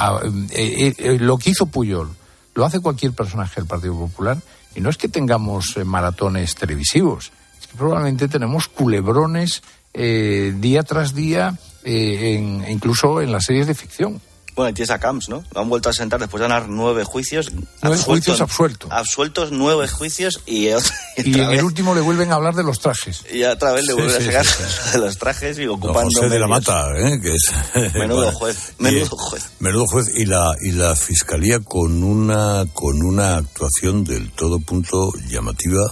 eh, lo que hizo Puyol lo hace cualquier personaje del Partido Popular y no es que tengamos maratones televisivos, es que probablemente tenemos culebrones eh, día tras día, en- incluso en las series de ficción. Bueno, y tienes a Camps, ¿no? Lo han vuelto a sentar después de ganar nueve juicios. Nueve juicios absueltos. Absueltos nueve juicios y, [LAUGHS] otra- Y otra en vez, el último le vuelven a hablar de los trajes. y otra vez le Sí, vuelven sí, a sacar sí, de [LAUGHS] los trajes y ocupando. José de la. Mata, ¿eh? que es [LAUGHS] Menudo juez, y- menudo juez. menudo juez y la y la fiscalía con una con una actuación del todo punto llamativa,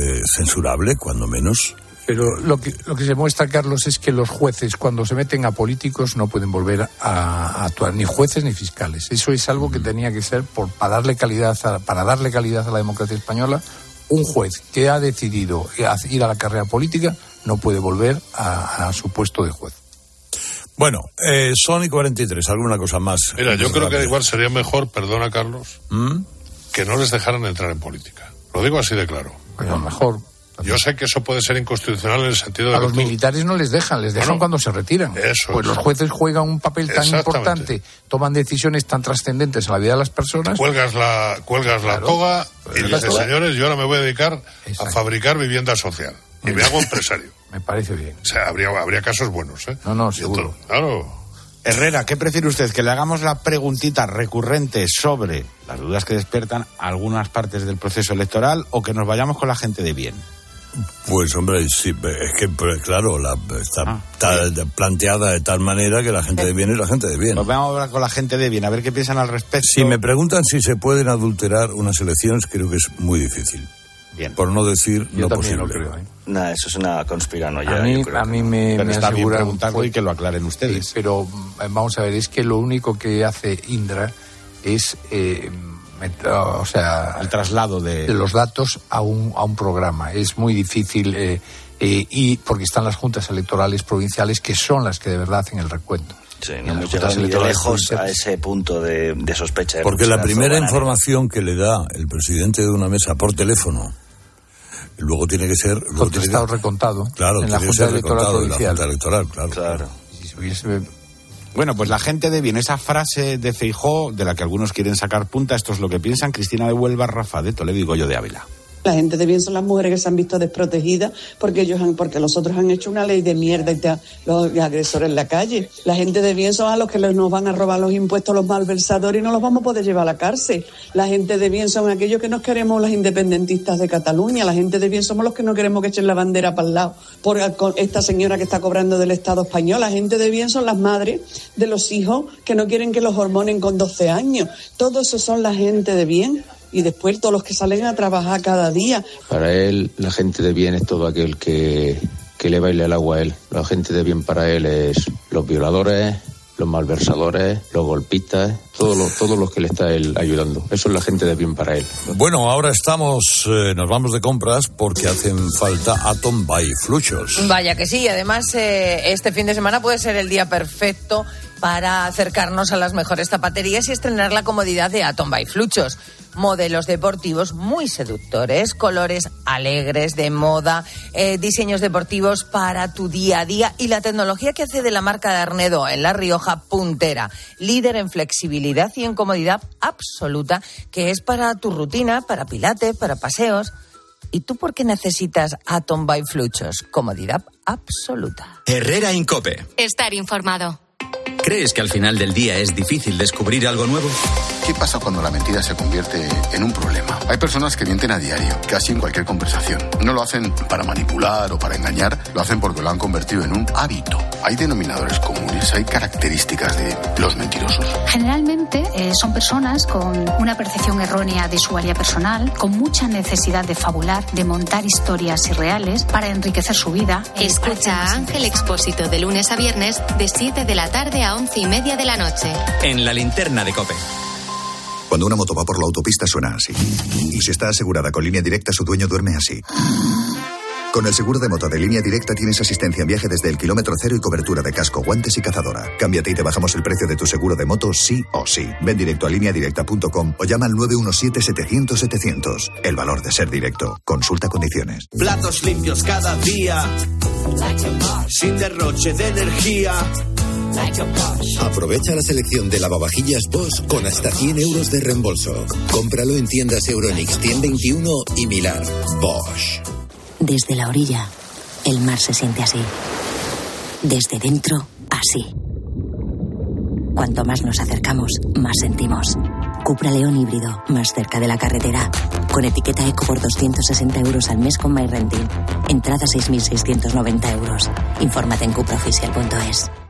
eh, censurable cuando menos. Pero lo que, lo que se muestra, Carlos, es que los jueces, cuando se meten a políticos, no pueden volver a, a actuar, ni jueces ni fiscales. Eso es algo que tenía que ser, por, para, darle calidad a, para darle calidad a la democracia española, un juez que ha decidido ir a la carrera política no puede volver a, a su puesto de juez. Bueno, eh, Sony 43, alguna cosa más. Mira, yo creo que igual sería mejor, perdona Carlos, ¿Mm? que no les dejaran entrar en política. Lo digo así de claro. a lo mejor. Yo sé que eso puede ser inconstitucional en el sentido de A los tú- militares no les dejan, les dejan Bueno, cuando se retiran. eso pues es. los jueces juegan un papel tan importante, toman decisiones tan trascendentes en la vida de las personas. cuelgas la cuelgas la Claro. toga y La dices, toga. señores, yo ahora me voy a dedicar a fabricar vivienda social. Y me hago empresario. [LAUGHS] Me parece bien. O sea, habría, habría casos buenos, ¿eh? No, no, seguro. entonces, claro. Herrera, ¿qué prefiere usted? ¿Que le hagamos la preguntita recurrente sobre las dudas que despiertan algunas partes del proceso electoral o que nos vayamos con la gente de bien? Pues hombre, sí, es que pues, claro, la, está, Ah, está planteada de tal manera que la gente de bien es la gente de bien. Pues vamos a hablar con la gente de bien, a ver qué piensan al respecto. Si me preguntan si se pueden adulterar unas elecciones, creo que es muy difícil. Bien. Por no decir Yo no posible. lo creo. ¿eh? Nah, eso es una conspiranoia. A mí, yo creo. a mí me, Pero me está bien preguntarlo y que lo aclaren ustedes. Sí, pero mm, vamos a ver, es que lo único que hace Indra es, eh, o sea, El traslado de... de los datos a un, a un programa. Es muy difícil eh, eh, y porque están las juntas electorales provinciales que son las que de verdad hacen el recuento. Sí, no hemos llegado ni de lejos a ese punto de, de sospecha. de Porque la primera información que le da el presidente de una mesa por teléfono, luego tiene que ser... Luego tiene Contestado, que, recontado claro, en la tiene que Junta ser Electoral recontado en la Provincial. Junta Electoral, claro. Claro. Si se hubiese- Bueno, pues la gente de bien, esa frase de Feijó, de la que algunos quieren sacar punta, esto es lo que piensan Cristina de Huelva, Rafa de Toledo y Goyo de Ávila. La gente de bien son las mujeres que se han visto desprotegidas porque ellos han, porque los otros han hecho una ley de mierda y te los agresores en la calle. La gente de bien son a los que nos van a robar los impuestos los malversadores y no los vamos a poder llevar a la cárcel. La gente de bien son aquellos que nos queremos las independentistas de Cataluña. La gente de bien somos los que no queremos que echen la bandera para el lado por esta señora que está cobrando del Estado español. La gente de bien son las madres de los hijos que no quieren que los hormonen con 12 años. Todos esos son la gente de bien. Y después todos los que salen a trabajar cada día. Para él, la gente de bien es todo aquel que, que le baile el agua a él. La gente de bien para él es los violadores, los malversadores, los golpistas, todos los, todos los que le está él ayudando. Eso es la gente de bien para él. Bueno, ahora estamos, eh, nos vamos de compras porque hacen falta Atom by Fluchos. Vaya que sí, además eh, este fin de semana puede ser el día perfecto para acercarnos a las mejores zapaterías y estrenar la comodidad de Atom by Fluchos. Modelos deportivos muy seductores, colores alegres, de moda, eh, diseños deportivos para tu día a día y la tecnología que hace de la marca de Arnedo en La Rioja puntera, líder en flexibilidad y en comodidad absoluta, que es para tu rutina, para pilates, para paseos. ¿Y tú por qué necesitas Atom by Fluchos? Comodidad absoluta. Herrera Incope. Estar informado. ¿Crees que al final del día es difícil descubrir algo nuevo? ¿Qué pasa cuando la mentira se convierte en un problema? Hay personas que mienten a diario, casi en cualquier conversación. No lo hacen para manipular o para engañar, lo hacen porque lo han convertido en un hábito. Hay denominadores comunes, hay características de los mentirosos. Generalmente eh, son personas con una percepción errónea de su área personal, con mucha necesidad de fabular, de montar historias irreales para enriquecer su vida. Escucha a Ángel Expósito de lunes a viernes de 7 de la tarde a 11 y media de la noche. En la linterna de Cope. Cuando una moto va por la autopista suena así. Y si está asegurada con línea directa, su dueño duerme así. Con el seguro de moto de línea directa tienes asistencia en viaje desde el kilómetro cero y cobertura de casco, guantes y cazadora. Cámbiate y te bajamos el precio de tu seguro de moto sí o sí. Ven directo a lineadirecta.com o llama al 917-700-700. El valor de ser directo. Consulta condiciones. Platos limpios cada día. Sin derroche de energía. Aprovecha la selección de lavavajillas Bosch con hasta 100 euros de reembolso. Cómpralo en tiendas Euronix 121 y Milar. Bosch. Desde la orilla, el mar se siente así. Desde dentro, así. Cuanto más nos acercamos, más sentimos. Cupra León híbrido, más cerca de la carretera. Con etiqueta eco por 260 euros al mes con MyRenting. Entrada 6.690 euros. Infórmate en cupraoficial.es.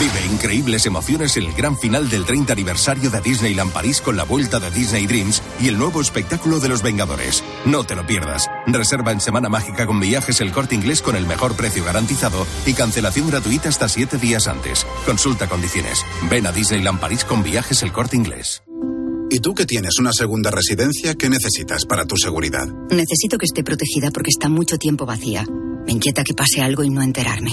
Vive increíbles emociones en el gran final del 30 aniversario de Disneyland París con la vuelta de Disney Dreams y el nuevo espectáculo de los Vengadores. No te lo pierdas. Reserva en Semana Mágica con viajes el corte inglés con el mejor precio garantizado y cancelación gratuita hasta 7 días antes. Consulta condiciones. Ven a Disneyland París con viajes el corte inglés. ¿Y tú que tienes una segunda residencia, qué necesitas para tu seguridad? Necesito que esté protegida porque está mucho tiempo vacía. Me inquieta que pase algo y no enterarme.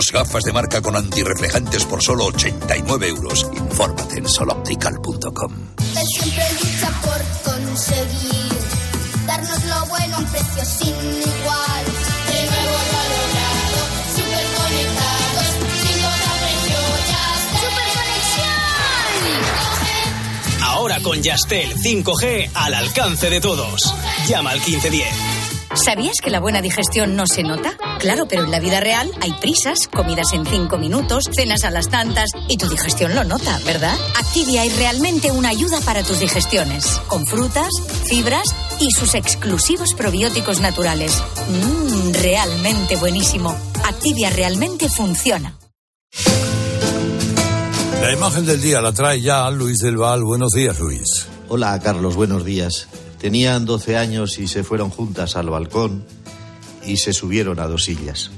Dos gafas de marca con antirreflejantes por solo 89 euros. Infórmate en soloptical.com. Siempre lucha por conseguir darnos lo bueno a un precio sin igual. De nuevo valorado, super conectados, sin precio, ya Ahora con Yastel 5G al alcance de todos. Llama al 1510. ¿Sabías que la buena digestión no se nota? Claro, pero en la vida real hay prisas, comidas en cinco minutos, cenas a las tantas y tu digestión lo nota, ¿verdad? Activia es realmente una ayuda para tus digestiones, con frutas, fibras y sus exclusivos probióticos naturales. Mmm, realmente buenísimo. Activia realmente funciona. La imagen del día la trae ya Luis del Val. Buenos días, Luis. Hola, Carlos, buenos días. Tenían 12 años y se fueron juntas al balcón y se subieron a dos sillas.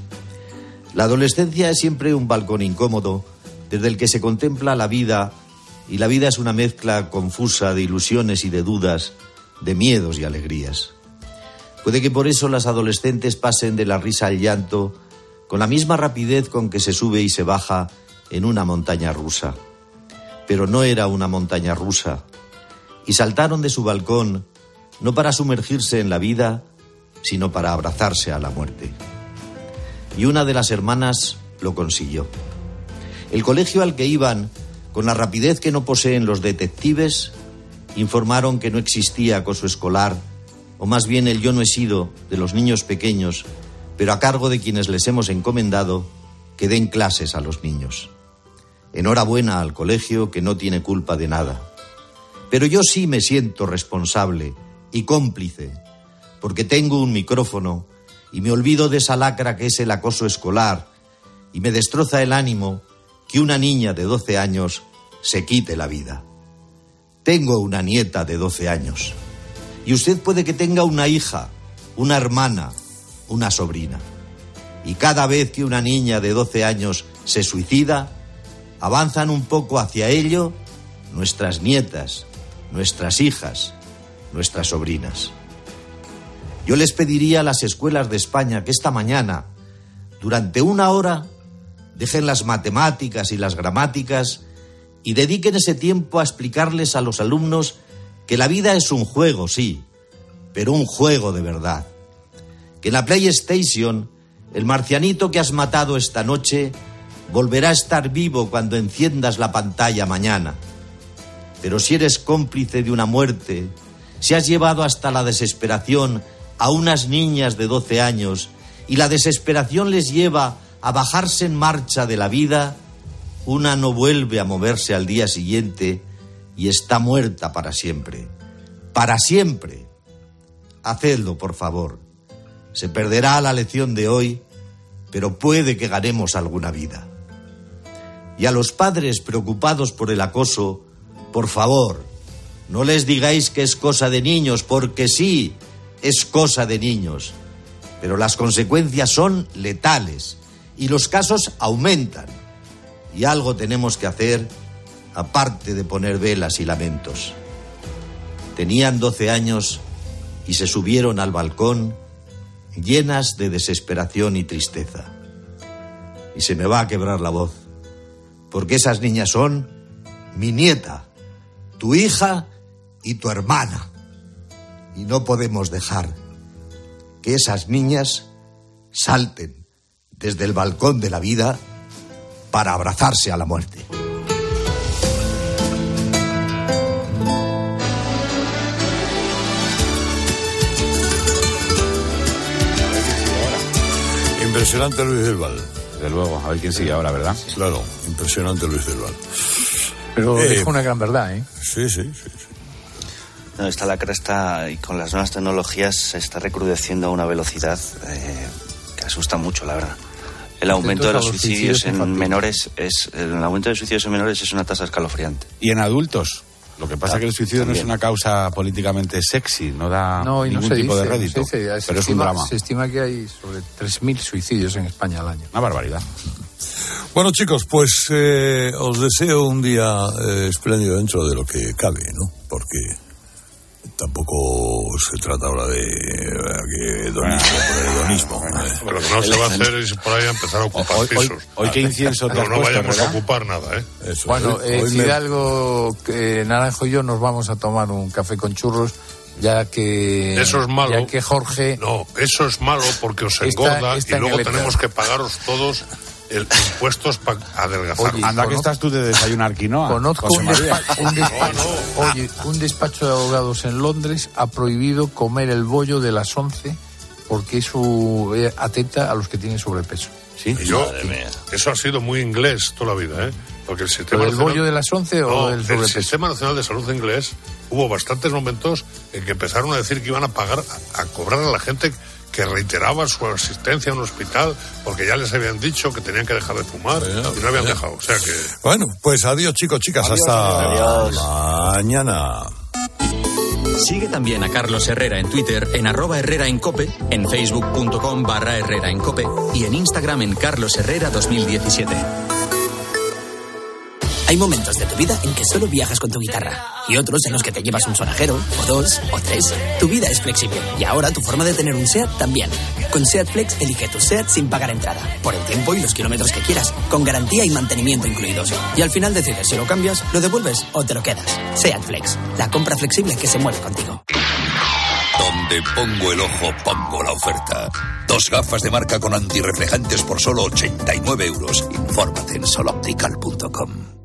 La adolescencia es siempre un balcón incómodo desde el que se contempla la vida y la vida es una mezcla confusa de ilusiones y de dudas, de miedos y alegrías. Puede que por eso las adolescentes pasen de la risa al llanto con la misma rapidez con que se sube y se baja en una montaña rusa. Pero no era una montaña rusa. Y saltaron de su balcón no para sumergirse en la vida, sino para abrazarse a la muerte. Y una de las hermanas lo consiguió. El colegio al que iban, con la rapidez que no poseen los detectives, informaron que no existía acoso escolar, o más bien el yo no he sido de los niños pequeños, pero a cargo de quienes les hemos encomendado que den clases a los niños. Enhorabuena al colegio que no tiene culpa de nada. Pero yo sí me siento responsable y cómplice, porque tengo un micrófono y me olvido de esa lacra que es el acoso escolar y me destroza el ánimo que una niña de 12 años se quite la vida. Tengo una nieta de 12 años y usted puede que tenga una hija, una hermana, una sobrina. Y cada vez que una niña de 12 años se suicida, avanzan un poco hacia ello nuestras nietas, nuestras hijas, nuestras sobrinas. Yo les pediría a las escuelas de España que esta mañana, durante una hora, dejen las matemáticas y las gramáticas y dediquen ese tiempo a explicarles a los alumnos que la vida es un juego, sí, pero un juego de verdad. Que en la PlayStation, el marcianito que has matado esta noche volverá a estar vivo cuando enciendas la pantalla mañana. Pero si eres cómplice de una muerte, si has llevado hasta la desesperación a unas niñas de 12 años y la desesperación les lleva a bajarse en marcha de la vida, una no vuelve a moverse al día siguiente y está muerta para siempre. Para siempre. Hacedlo, por favor. Se perderá la lección de hoy, pero puede que ganemos alguna vida. Y a los padres preocupados por el acoso, por favor, no les digáis que es cosa de niños, porque sí, es cosa de niños. Pero las consecuencias son letales y los casos aumentan. Y algo tenemos que hacer aparte de poner velas y lamentos. Tenían 12 años y se subieron al balcón llenas de desesperación y tristeza. Y se me va a quebrar la voz, porque esas niñas son mi nieta, tu hija y tu hermana. Y no podemos dejar que esas niñas salten desde el balcón de la vida para abrazarse a la muerte. Impresionante Luis del Val. Desde luego, a ver quién sigue ahora, ¿verdad? Claro, impresionante Luis del Val. Pero Eh, dijo una gran verdad, ¿eh? Sí, sí, sí. No, está la cresta y con las nuevas tecnologías se está recrudeciendo a una velocidad eh, que asusta mucho, la verdad. El aumento de los suicidios suicidios en menores es el aumento de suicidios en menores es una tasa escalofriante. Y en adultos. Lo que pasa es que el suicidio no es una causa políticamente sexy, no da No, y no ningún tipo dice, de rédito. no se dice, se pero es un drama. Se estima que hay sobre 3.000 suicidios en España al año. Una barbaridad. Bueno, chicos, pues eh, os deseo un día eh, espléndido dentro de lo que cabe, ¿no? Porque Tampoco se trata ahora de eh, hedonismo por el hedonismo. ¿eh? Lo que no se va a hacer es por ahí empezar a ocupar Hoy- hoy- pisos. hoy qué incienso te No, has no puesto, vayamos a ocupar nada, ¿eh? Bueno, eh, me- Fidalgo, que Naranjo y yo nos vamos a tomar un café con churros, ya que. Eso es malo. Ya que Jorge. No, eso es malo porque os engorda está y luego tenemos que pagaros todos el, impuestos para adelgazar. Oye, Anda que conozco- estás tú de desayunar quinoa. [LAUGHS] Conozco un despacho, despacho- oye, un despacho de abogados en Londres ha prohibido comer el bollo de las 11 porque eso eh, atenta a los que tienen sobrepeso. Sí, Y yo, eso ha sido muy inglés toda la vida, ¿eh? Porque el sistema ¿Lo del nacional- bollo de las 11 o No, el sobrepeso? sistema nacional de salud inglés hubo bastantes momentos en que empezaron a decir que iban a pagar, a, a cobrar a la gente que reiteraba su asistencia a un hospital porque ya les habían dicho que tenían que dejar de fumar y no habían dejado. O sea que Bueno, pues adiós chicos, chicas, hasta mañana. Sigue también a Carlos Herrera en Twitter en arroba Herrera en Cope, en facebook.com barra Herrera en Cope y en Instagram en Carlos Herrera 2017. Hay momentos de tu vida en que solo viajas con tu guitarra y otros en los que te llevas un sonajero, o dos, o tres. Tu vida es flexible y ahora tu forma de tener un SEAT también. Con SEAT Flex elige tu SEAT sin pagar entrada, por el tiempo y los kilómetros que quieras, con garantía y mantenimiento incluidos. Y al final decides si lo cambias, lo devuelves o te lo quedas. SEAT Flex, la compra flexible que se mueve contigo. Donde pongo el ojo, pongo la oferta. Dos gafas de marca con antirreflejantes por solo 89 euros. Infórmate en soloptical.com.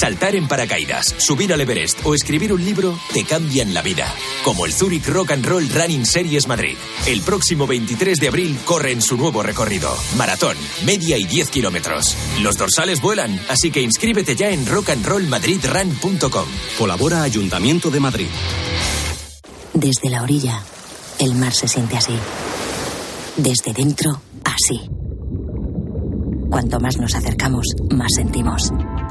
Saltar en paracaídas, subir al Everest o escribir un libro te cambian la vida. Como el Zurich Rock and Roll Running Series Madrid. El próximo 23 de abril corre en su nuevo recorrido. Maratón, media y 10 kilómetros. Los dorsales vuelan, así que inscríbete ya en rockandrollmadridrun.com. Colabora Ayuntamiento de Madrid. Desde la orilla, el mar se siente así. Desde dentro, así. Cuanto más nos acercamos, más sentimos.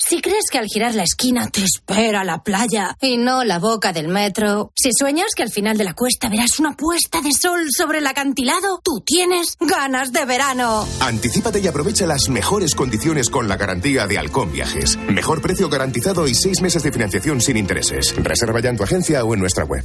Si crees que al girar la esquina te espera la playa y no la boca del metro, si sueñas que al final de la cuesta verás una puesta de sol sobre el acantilado, tú tienes ganas de verano. Anticípate y aprovecha las mejores condiciones con la garantía de Halcón Viajes. Mejor precio garantizado y seis meses de financiación sin intereses. Reserva ya en tu agencia o en nuestra web.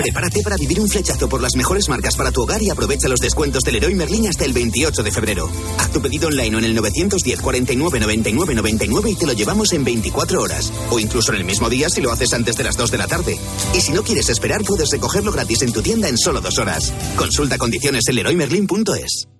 Prepárate para vivir un flechazo por las mejores marcas para tu hogar y aprovecha los descuentos del Leroy Merlin hasta el 28 de febrero. Haz tu pedido online o en el 910 49 99 99 y te lo llevamos en 24 horas. O incluso en el mismo día si lo haces antes de las 2 de la tarde. Y si no quieres esperar, puedes recogerlo gratis en tu tienda en solo dos horas. Consulta condiciones en leroymerlin.es.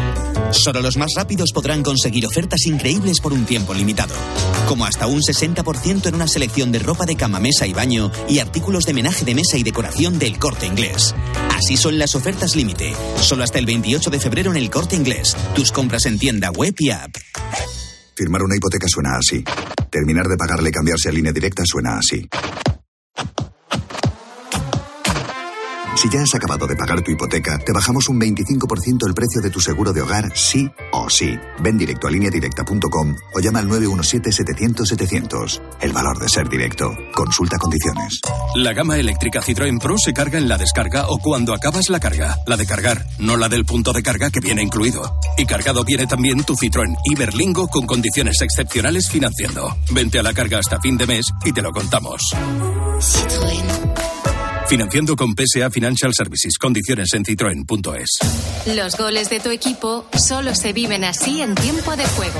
Solo los más rápidos podrán conseguir ofertas increíbles por un tiempo limitado. Como hasta un 60% en una selección de ropa de cama, mesa y baño y artículos de menaje de mesa y decoración del corte inglés. Así son las ofertas límite. Solo hasta el 28 de febrero en el corte inglés. Tus compras en tienda web y app. Firmar una hipoteca suena así. Terminar de pagarle y cambiarse a línea directa suena así. Si ya has acabado de pagar tu hipoteca, te bajamos un 25% el precio de tu seguro de hogar, sí o sí. Ven directo a lineadirecta.com o llama al 917-700-700. El valor de ser directo. Consulta condiciones. La gama eléctrica Citroën Pro se carga en la descarga o cuando acabas la carga. La de cargar, no la del punto de carga que viene incluido. Y cargado viene también tu Citroën Iberlingo con condiciones excepcionales financiando. Vente a la carga hasta fin de mes y te lo contamos. Financiando con PSA Financial Services. Condiciones en citroen.es. Los goles de tu equipo solo se viven así en tiempo de juego.